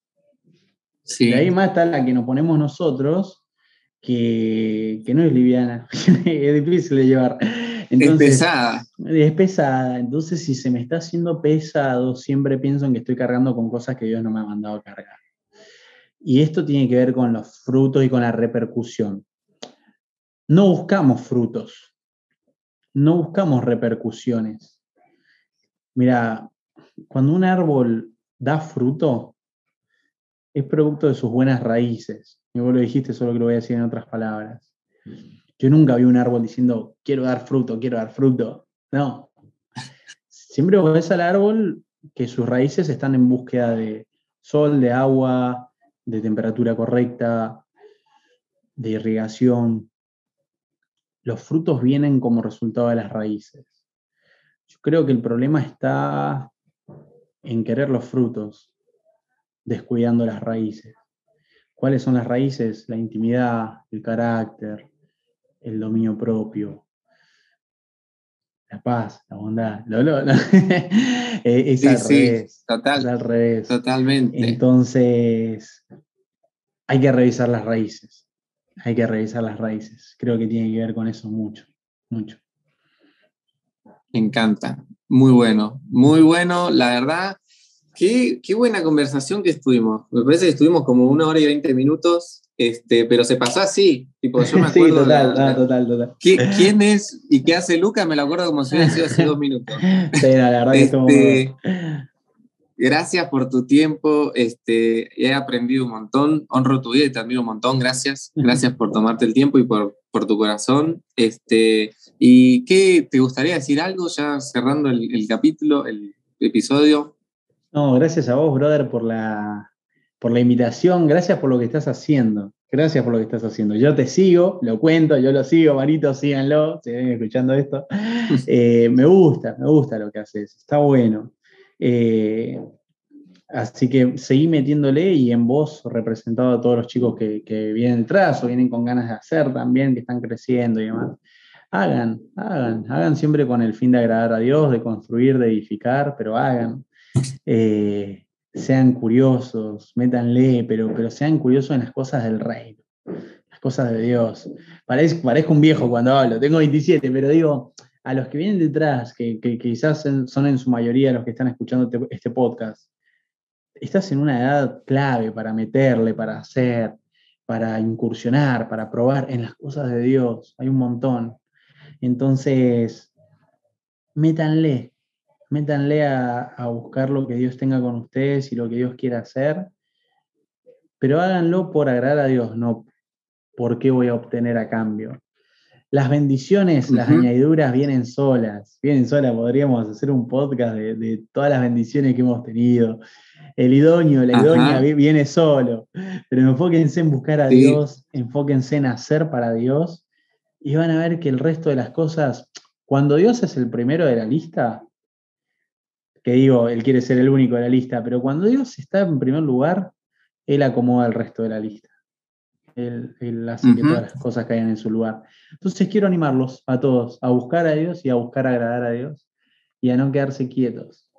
Sí. Y ahí más está la que nos ponemos nosotros, que, que no es liviana, [LAUGHS] es difícil de llevar es pesada. Es pesada. Entonces, si se me está haciendo pesado, siempre pienso en que estoy cargando con cosas que Dios no me ha mandado a cargar. Y esto tiene que ver con los frutos y con la repercusión. No buscamos frutos, no buscamos repercusiones. Mira, cuando un árbol da fruto, es producto de sus buenas raíces. Y vos lo dijiste, solo que lo voy a decir en otras palabras. Yo nunca vi un árbol diciendo, quiero dar fruto, quiero dar fruto. No. Siempre ves al árbol que sus raíces están en búsqueda de sol, de agua, de temperatura correcta, de irrigación. Los frutos vienen como resultado de las raíces. Yo creo que el problema está en querer los frutos, descuidando las raíces. ¿Cuáles son las raíces? La intimidad, el carácter, el dominio propio, la paz, la bondad. [LAUGHS] E-, es, al revés, total, al revés. Totalmente. Entonces, hay que revisar las raíces. Hay que revisar las raíces. Creo que tiene que ver con eso mucho, mucho. Me encanta. Muy bueno, muy bueno. La verdad, qué, qué buena conversación que estuvimos. Me parece que estuvimos como una hora y veinte minutos este, pero se pasó así. Tipo, yo [LAUGHS] me acuerdo. sí, total, total, total. ¿Quién es y qué hace Lucas? Me lo acuerdo como si hubiera sido hace dos minutos. [LAUGHS] Sí, la verdad que este, gracias por tu tiempo. Este, he aprendido un montón. Honro tu vida y te admiro un montón. Gracias. Gracias por tomarte el tiempo y por, por tu corazón. Este, ¿Y qué te gustaría decir algo ya cerrando el, el capítulo, el episodio? No, gracias a vos, brother, por la, por la invitación. Gracias por lo que estás haciendo. Gracias por lo que estás haciendo. Yo te sigo, lo cuento, yo lo sigo, Marito, síganlo, si ven escuchando esto. [LAUGHS] Eh, me gusta, me gusta lo que haces, está bueno. Eh, así que seguí metiéndole y en vos representado a todos los chicos que, que, vienen detrás o vienen con ganas de hacer también, que están creciendo y demás. Hagan, hagan, hagan siempre con el fin de agradar a Dios, de construir, de edificar, pero hagan. Eh, sean curiosos, métanle, pero, pero sean curiosos en las cosas del reino, las cosas de Dios. Parezco, un viejo cuando hablo, tengo 27, pero digo, a los que vienen detrás, que, que quizás son en su mayoría los que están escuchando este, este podcast, estás en una edad clave para meterle, para hacer, para incursionar, para probar en las cosas de Dios. Hay un montón. Entonces, métanle, métanle a, buscar lo que Dios tenga con ustedes y lo que Dios quiera hacer, pero háganlo por agradar a Dios, no por qué voy a obtener a cambio. Las bendiciones, las añadiduras vienen solas, vienen solas, podríamos hacer un podcast de, todas las bendiciones que hemos tenido. El idóneo, la idónea viene solo, pero enfóquense en buscar a Dios, enfóquense en hacer para Dios y van a ver que el resto de las cosas, cuando Dios es el primero de la lista, que digo, Él quiere ser el único de la lista, pero cuando Dios está en primer lugar, Él acomoda el resto de la lista. Él, hace que todas las cosas caigan en su lugar. Entonces quiero animarlos a todos a buscar a Dios y a buscar agradar a Dios y a no quedarse quietos.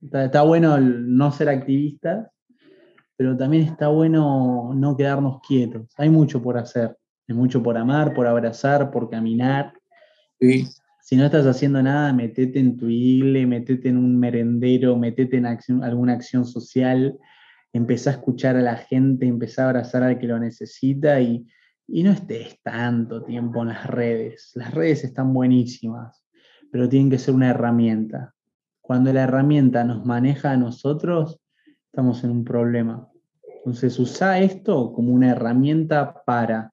Está, bueno no ser activistas, pero también está bueno no quedarnos quietos. Hay mucho por hacer, hay mucho por amar, por abrazar, por caminar. Sí si no estás haciendo nada, metete en tu igle, metete en un merendero, metete en alguna acción social, empezá a escuchar a la gente, empezá a abrazar al que lo necesita y, no estés tanto tiempo en las redes. Las redes están buenísimas, pero tienen que ser una herramienta. Cuando la herramienta nos maneja a nosotros, estamos en un problema. Entonces usa esto como una herramienta para,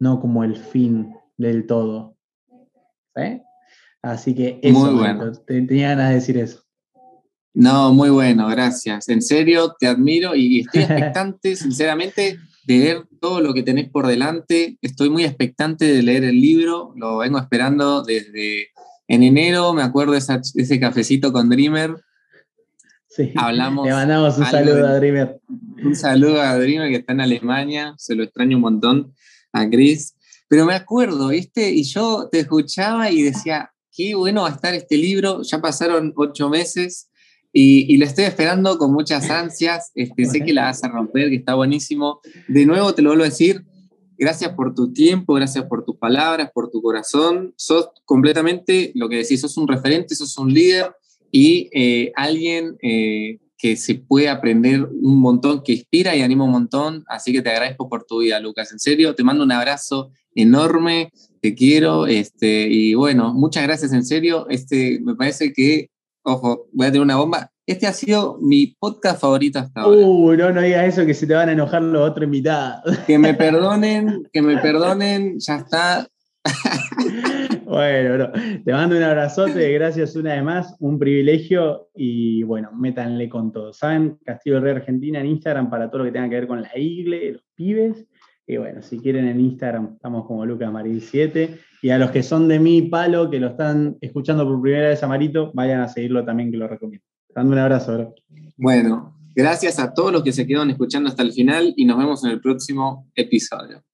no como el fin del todo. ¿Sí? Así que eso, muy bueno. tenía ganas de decir eso. No, muy bueno, gracias. En serio, te admiro y estoy expectante, [LAUGHS] sinceramente, de ver todo lo que tenés por delante. Estoy muy expectante de leer el libro, lo vengo esperando desde en enero, me acuerdo de, ese cafecito con Dreamer. Sí, Hablamos le mandamos un saludo a Dreamer. Un saludo a Dreamer que está en Alemania, se lo extraño un montón, a Chris. Pero me acuerdo, ¿viste? Y yo te escuchaba y decía, qué bueno va a estar este libro. Ya pasaron ocho meses y, y lo estoy esperando con muchas ansias. Este, sé que la vas a romper, que está buenísimo. De nuevo te lo vuelvo a decir. Gracias por tu tiempo, gracias por tus palabras, por tu corazón. Sos completamente lo que decís, sos un referente, sos un líder y eh, alguien eh, que se puede aprender un montón, que inspira y anima un montón. Así que te agradezco por tu vida, Lucas. En serio, te mando un abrazo enorme te quiero, este, y bueno, muchas gracias en serio. Este, me parece que, ojo, voy a tener una bomba. Este ha sido mi podcast favorito hasta ahora. Uh, no, no digas eso, que se te van a enojar los otros invitados. Que me perdonen, que me perdonen, ya está. [LAUGHS] bueno, te mando un abrazote, gracias una vez más, un privilegio y bueno, métanle con todo. ¿Saben? Castillo Rey Argentina en Instagram para todo lo que tenga que ver con la igle, los pibes y bueno, si quieren en Instagram estamos como Lucas Marín 7. Y a los que son de mi palo, que lo están escuchando por primera vez a Marito, vayan a seguirlo también, que lo recomiendo. Dando un abrazo, bro. Bueno, gracias a todos los que se quedaron escuchando hasta el final y nos vemos en el próximo episodio.